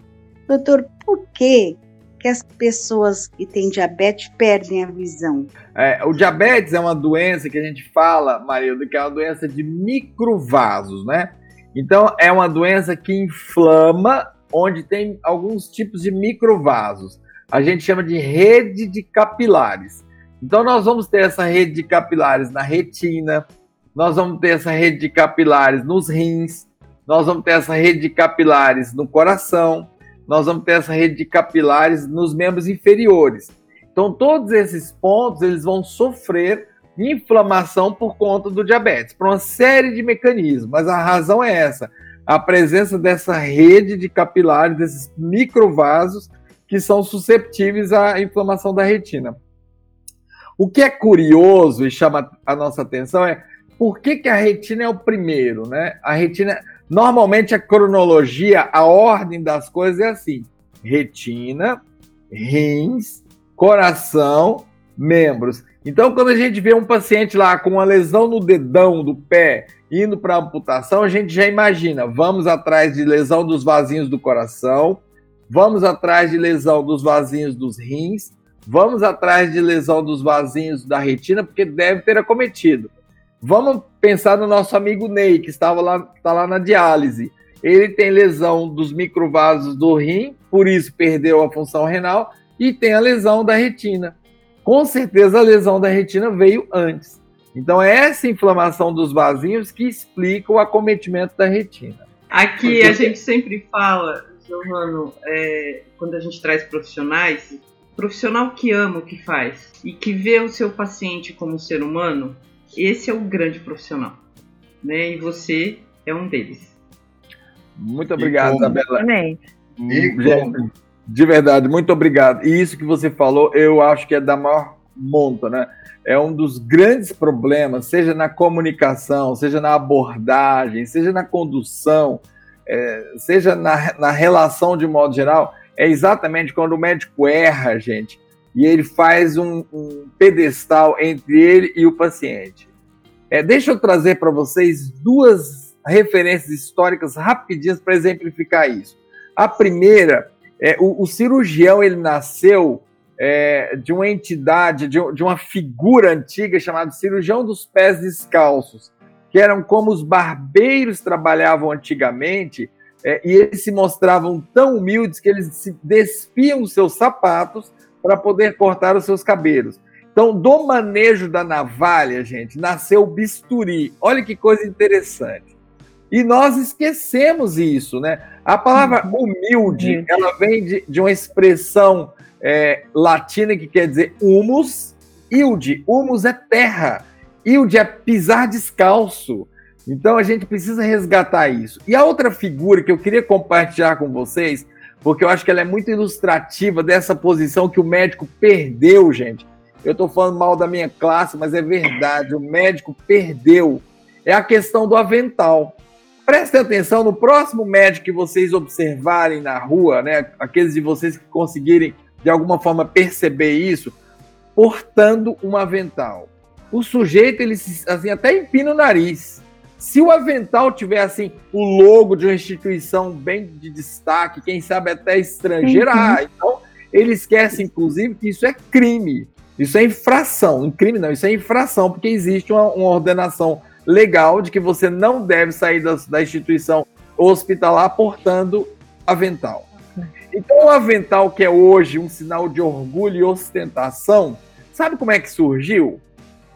Doutor, por que, que as pessoas que têm diabetes perdem a visão? É, o diabetes é uma doença que a gente fala, Marildo, que é uma doença de microvasos, né? Então, é uma doença que inflama onde tem alguns tipos de microvasos. A gente chama de rede de capilares. Então, nós vamos ter essa rede de capilares na retina, nós vamos ter essa rede de capilares nos rins, nós vamos ter essa rede de capilares no coração, nós vamos ter essa rede de capilares nos membros inferiores. Então, todos esses pontos eles vão sofrer inflamação por conta do diabetes, por uma série de mecanismos, mas a razão é essa. a presença dessa rede de capilares, desses microvasos que são susceptíveis à inflamação da retina. O que é curioso e chama a nossa atenção é por que, que a retina é o primeiro, né? A retina, normalmente a cronologia, a ordem das coisas é assim: retina, rins, coração, membros. Então, quando a gente vê um paciente lá com uma lesão no dedão do pé indo para amputação, a gente já imagina, vamos atrás de lesão dos vasinhos do coração, vamos atrás de lesão dos vasinhos dos rins, vamos atrás de lesão dos vasinhos da retina, porque deve ter acometido. Vamos pensar no nosso amigo Ney, que estava lá, está lá na diálise. Ele tem lesão dos microvasos do rim, por isso perdeu a função renal, e tem a lesão da retina com certeza a lesão da retina veio antes. Então é essa inflamação dos vasinhos que explica o acometimento da retina. Aqui Porque... a gente sempre fala, Giovano, é, quando a gente traz profissionais, profissional que ama o que faz e que vê o seu paciente como ser humano, esse é o grande profissional. Né? E você é um deles. Muito obrigado, Isabela. Gente, de verdade, muito obrigado. E isso que você falou, eu acho que é da maior monta, né? É um dos grandes problemas, seja na comunicação, seja na abordagem, seja na condução, é, seja na, na relação de modo geral, é exatamente quando o médico erra, gente, e ele faz um, um pedestal entre ele e o paciente. É, deixa eu trazer para vocês duas referências históricas rapidinhas para exemplificar isso. A primeira é, o, o, cirurgião ele nasceu é, de uma entidade, de, de, uma figura antiga chamada cirurgião dos pés descalços, que eram como os barbeiros trabalhavam antigamente, é, e eles se mostravam tão humildes que eles se despiam os seus sapatos para poder cortar os seus cabelos. Então, do manejo da navalha, gente, nasceu o bisturi. Olha que coisa interessante. E nós esquecemos isso, né? A palavra uhum. humilde, ela vem de, de uma expressão é, latina que quer dizer humus, ilde. Humus é terra, ilde é pisar descalço. Então a gente precisa resgatar isso. E a outra figura que eu queria compartilhar com vocês, porque eu acho que ela é muito ilustrativa dessa posição que o médico perdeu, gente. Eu estou falando mal da minha classe, mas é verdade, o médico perdeu. É a questão do avental. Prestem atenção no próximo médico que vocês observarem na rua, né? Aqueles de vocês que conseguirem de alguma forma perceber isso, portando um avental. O sujeito ele assim até empina o nariz. Se o avental tiver assim o logo de uma instituição bem de destaque, quem sabe até estrangeira, uhum. ah, então ele esquece inclusive que isso é crime. Isso é infração, um crime não, isso é infração, porque existe uma, uma ordenação legal de que você não deve sair da, da instituição hospitalar portando avental. Então, o avental, que é hoje um sinal de orgulho e ostentação, sabe como é que surgiu?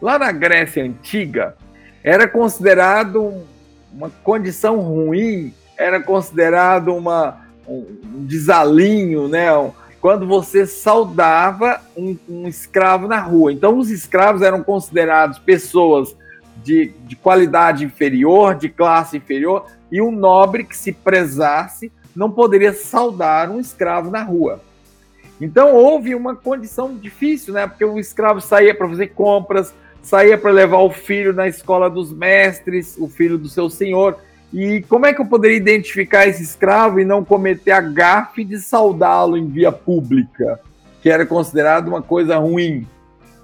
Lá na Grécia Antiga, era considerado uma condição ruim, era considerado uma, um desalinho, né? quando você saudava um, um escravo na rua. Então, os escravos eram considerados pessoas de, de qualidade inferior, de classe inferior, e um nobre que se prezasse não poderia saudar um escravo na rua. Então houve uma condição difícil, né? Porque o escravo saía para fazer compras, saía para levar o filho na escola dos mestres, o filho do seu senhor. E como é que eu poderia identificar esse escravo e não cometer a gafe de saudá-lo em via pública, que era considerado uma coisa ruim?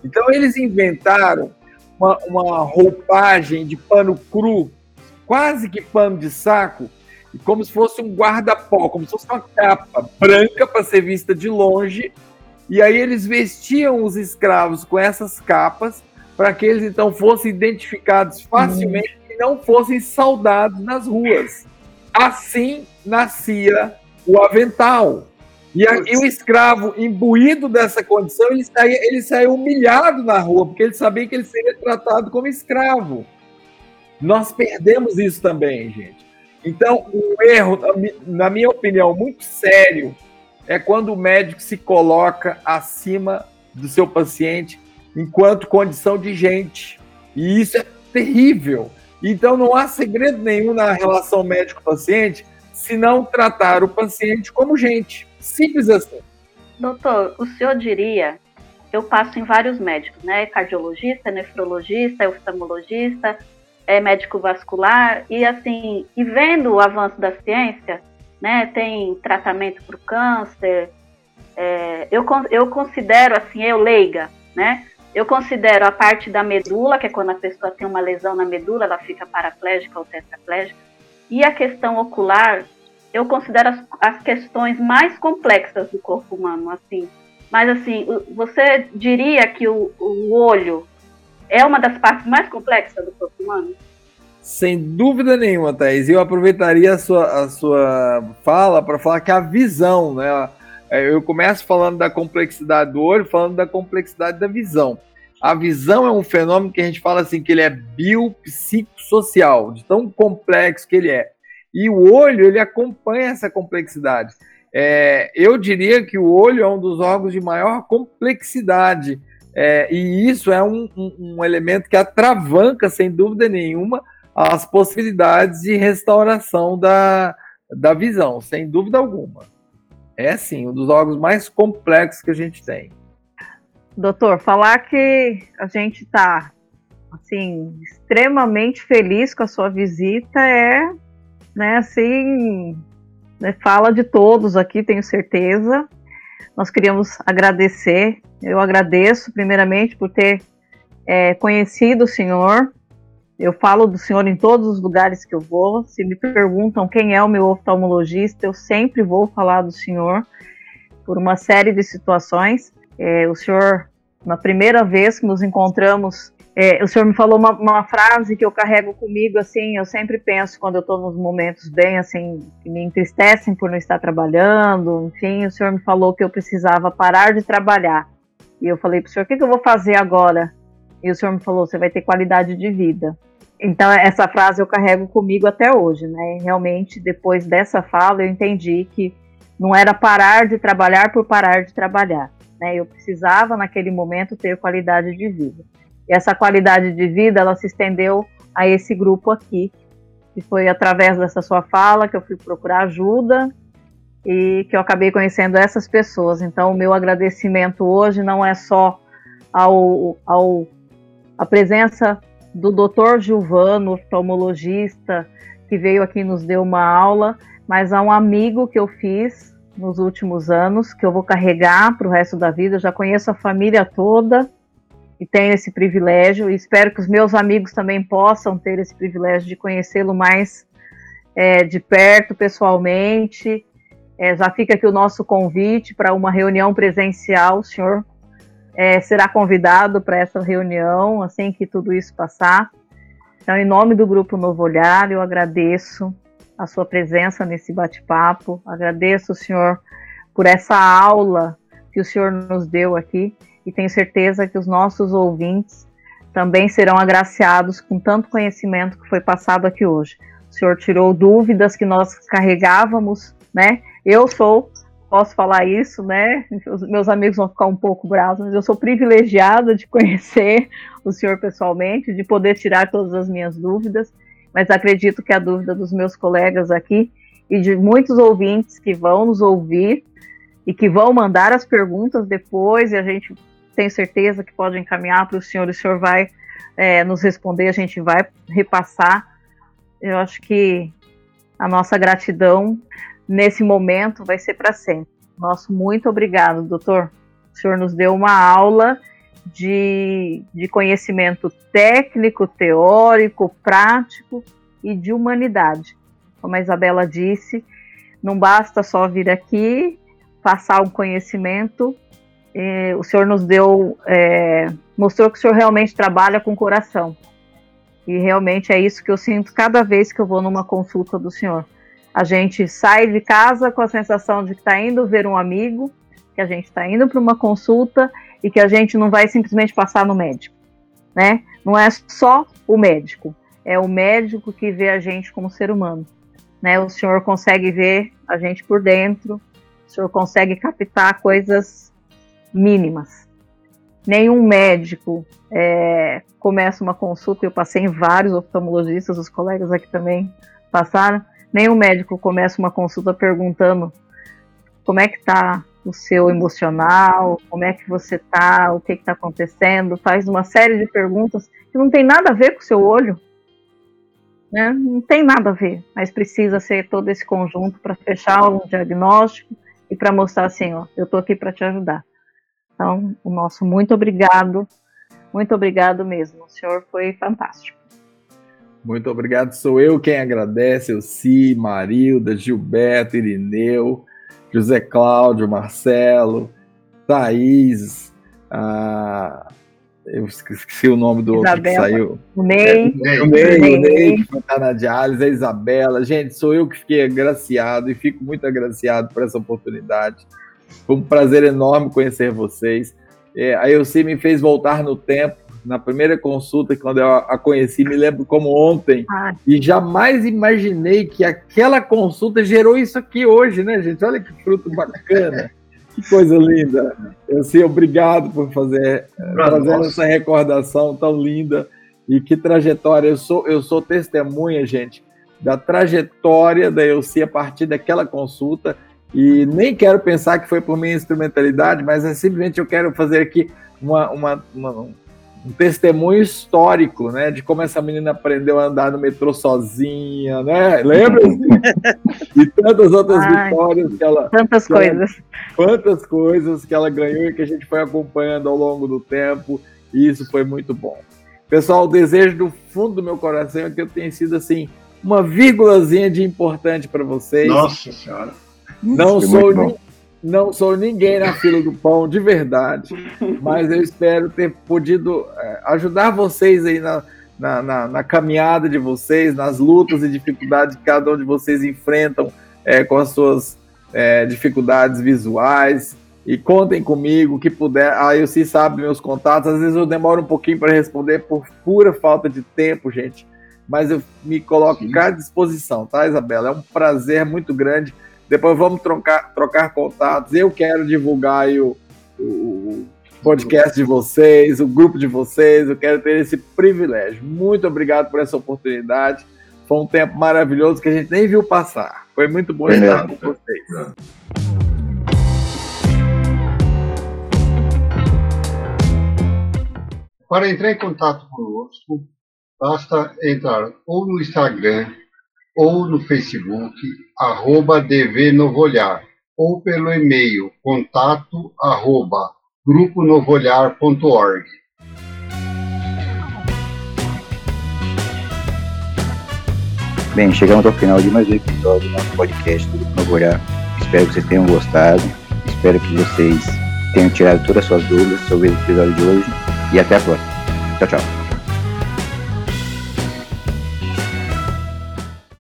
Então eles inventaram uma, uma roupagem de pano cru, quase que pano de saco, como se fosse um guarda-pó, como se fosse uma capa branca para ser vista de longe. E aí eles vestiam os escravos com essas capas para que eles então fossem identificados facilmente hum. e não fossem saudados nas ruas. Assim nascia o avental. E, a, e, o escravo, imbuído dessa condição, ele saía, ele saía humilhado na rua, porque ele sabia que ele seria tratado como escravo. Nós perdemos isso também, gente. Então, um erro, na minha opinião, muito sério, é quando o médico se coloca acima do seu paciente enquanto condição de gente. E isso é terrível. Então não há segredo nenhum na relação médico-paciente se não tratar o paciente como gente. Simples assim. Doutor, o senhor diria, eu passo em vários médicos, né? Cardiologista, nefrologista, oftalmologista, é médico vascular, e assim, e vendo o avanço da ciência, né? Tem tratamento para o câncer. É, eu, eu considero assim, eu leiga, né? Eu considero a parte da medula, que é quando a pessoa tem uma lesão na medula, ela fica paraplégica ou tetraplégica, e a questão ocular, eu considero as, as questões mais complexas do corpo humano, assim. Mas assim, você diria que o, o olho é uma das partes mais complexas do corpo humano? Sem dúvida nenhuma, Thaís. Eu aproveitaria a sua, a sua fala para falar que a visão, né? É, eu começo falando da complexidade do olho, falando da complexidade da visão. A visão é um fenômeno que a gente fala assim que ele é biopsicossocial, de tão complexo que ele é. E o olho, ele acompanha essa complexidade. É, eu diria que o olho é um dos órgãos de maior complexidade. É, e isso é um, um, um, elemento que atravanca, sem dúvida nenhuma, as possibilidades de restauração da, da visão, sem dúvida alguma. É sim, um dos órgãos mais complexos que a gente tem. Doutor, falar que a gente está assim extremamente feliz com a sua visita é, né, assim, né, fala de todos aqui, tenho certeza. Nós queríamos agradecer, eu agradeço primeiramente por ter é, conhecido o senhor. Eu falo do senhor em todos os lugares que eu vou. Se me perguntam quem é o meu oftalmologista, eu sempre vou falar do senhor por uma série de situações. É, o senhor, na primeira vez que nos encontramos é, o senhor me falou uma, uma, frase que eu carrego comigo, assim, eu sempre penso quando eu estou nos momentos bem, assim, que me entristecem por não estar trabalhando, enfim, o senhor me falou que eu precisava parar de trabalhar. E eu falei para o senhor, o que, que eu vou fazer agora? E o senhor me falou, você vai ter qualidade de vida. Então, essa frase eu carrego comigo até hoje, né? Realmente, depois dessa fala, eu entendi que não era parar de trabalhar por parar de trabalhar, né? Eu precisava, naquele momento, ter qualidade de vida. E essa qualidade de vida, ela se estendeu a esse grupo aqui, que foi através dessa sua fala que eu fui procurar ajuda e que eu acabei conhecendo essas pessoas. Então, o meu agradecimento hoje não é só ao, ao a presença do Dr. Gilvano, oftalmologista, que veio aqui nos deu uma aula, mas a um amigo que eu fiz nos últimos anos, que eu vou carregar para o resto da vida. Eu já conheço a família toda e tenho esse privilégio e espero que os meus amigos também possam ter esse privilégio de conhecê-lo mais é, de perto, pessoalmente. É, já fica aqui o nosso convite para uma reunião presencial. Senhor é, será convidado para essa reunião assim que tudo isso passar. Então, em nome do Grupo Novo Olhar, eu agradeço a sua presença nesse bate-papo, agradeço o senhor por essa aula que o senhor nos deu aqui e tenho certeza que os nossos ouvintes também serão agraciados com tanto conhecimento que foi passado aqui hoje. O senhor tirou dúvidas que nós carregávamos, né? Eu sou, posso falar isso, né? Os meus amigos vão ficar um pouco bravos, mas eu sou privilegiada de (laughs) conhecer o senhor pessoalmente, de poder tirar todas as minhas dúvidas, mas acredito que a dúvida dos meus colegas aqui e de muitos ouvintes que vão nos ouvir e que vão mandar as perguntas depois e a gente tenho certeza que pode encaminhar para o senhor, o senhor vai é, nos responder, a gente vai repassar. Eu acho que a nossa gratidão nesse momento vai ser para sempre. Nosso muito obrigado, doutor. O senhor nos deu uma aula de, de conhecimento técnico, teórico, prático e de humanidade. Como a Isabela disse, não basta só vir aqui, passar um conhecimento o senhor nos deu, é, mostrou que o senhor realmente trabalha com coração. E realmente é isso que eu sinto cada vez que eu vou numa consulta do senhor. A gente sai de casa com a sensação de que está indo ver um amigo, que a gente está indo para uma consulta e que a gente não vai simplesmente passar no médico, né? Não é só o médico, é o médico que vê a gente como ser humano, né? O senhor consegue ver a gente por dentro, o senhor consegue captar coisas mínimas. nenhum médico é, começa uma consulta. Eu passei em vários oftalmologistas, os colegas aqui também passaram. Nenhum médico começa uma consulta perguntando como é que está o seu emocional, como é que você está, o que está acontecendo, faz uma série de perguntas que não tem nada a ver com o seu olho, né? Não tem nada a ver, mas precisa ser todo esse conjunto para fechar um diagnóstico e para mostrar assim, ó, eu estou aqui para te ajudar. Então, o nosso muito obrigado, muito obrigado mesmo. O senhor foi fantástico. Muito obrigado. Sou eu quem agradece, eu Si, Marilda, Gilberto, Irineu, José Cláudio, Marcelo, Thaís, ah, eu esqueci o nome do Isabela, outro que saiu. O Ney. É, o Ney, o Ney, que está na diálise, a Isabela. Gente, sou eu que fiquei agraciado e fico muito agraciado por essa oportunidade. Foi um prazer enorme conhecer vocês. É, a Elci me fez voltar no tempo. Na primeira consulta, quando eu a conheci, me lembro como ontem. Ah. E jamais imaginei que aquela consulta gerou isso aqui hoje, né, gente? Olha que fruto bacana. (laughs) que coisa linda. Elci, obrigado por fazer, fazer essa recordação tão linda. E que trajetória. Eu sou, eu sou testemunha, gente, da trajetória da Elci a partir daquela consulta e nem quero pensar que foi por minha instrumentalidade, mas é simplesmente eu quero fazer aqui uma, uma, uma, um testemunho histórico, né, de como essa menina aprendeu a andar no metrô sozinha, né? Lembra? (laughs) e tantas outras Ai, vitórias que ela. Tantas que coisas. Ela, quantas coisas que ela ganhou e que a gente foi acompanhando ao longo do tempo, e isso foi muito bom. Pessoal, o desejo do fundo do meu coração é que eu tenha sido assim uma vírgulazinha de importante para vocês. Nossa Senhora não sou, não sou ninguém na fila do pão, de verdade. Mas eu espero ter podido é, ajudar vocês aí na, na, na, na, caminhada de vocês, nas lutas e dificuldades que cada um de vocês enfrentam é, com as suas é, dificuldades visuais. E contem comigo, que puder. Ah, eu sim sabe meus contatos. Às vezes eu demoro um pouquinho para responder por pura falta de tempo, gente. Mas eu me coloco à disposição, tá, Isabela? É um prazer muito grande depois vamos trocar, trocar contatos. Eu quero divulgar o, o, podcast de vocês, o grupo de vocês. Eu quero ter esse privilégio. Muito obrigado por essa oportunidade. Foi um tempo maravilhoso que a gente nem viu passar. Foi muito bom é estar com vocês. Para entrar em contato conosco, basta entrar ou no Instagram ou no Facebook, arroba DV Novo Olhar, ou pelo e-mail contato arroba gruponovoolhar.org. Bem, chegamos ao final de mais um episódio do nosso podcast do Grupo Novo Olhar. Espero que vocês tenham gostado. Espero que vocês tenham tirado todas as suas dúvidas sobre o episódio de hoje. E até a próxima. Tchau, tchau.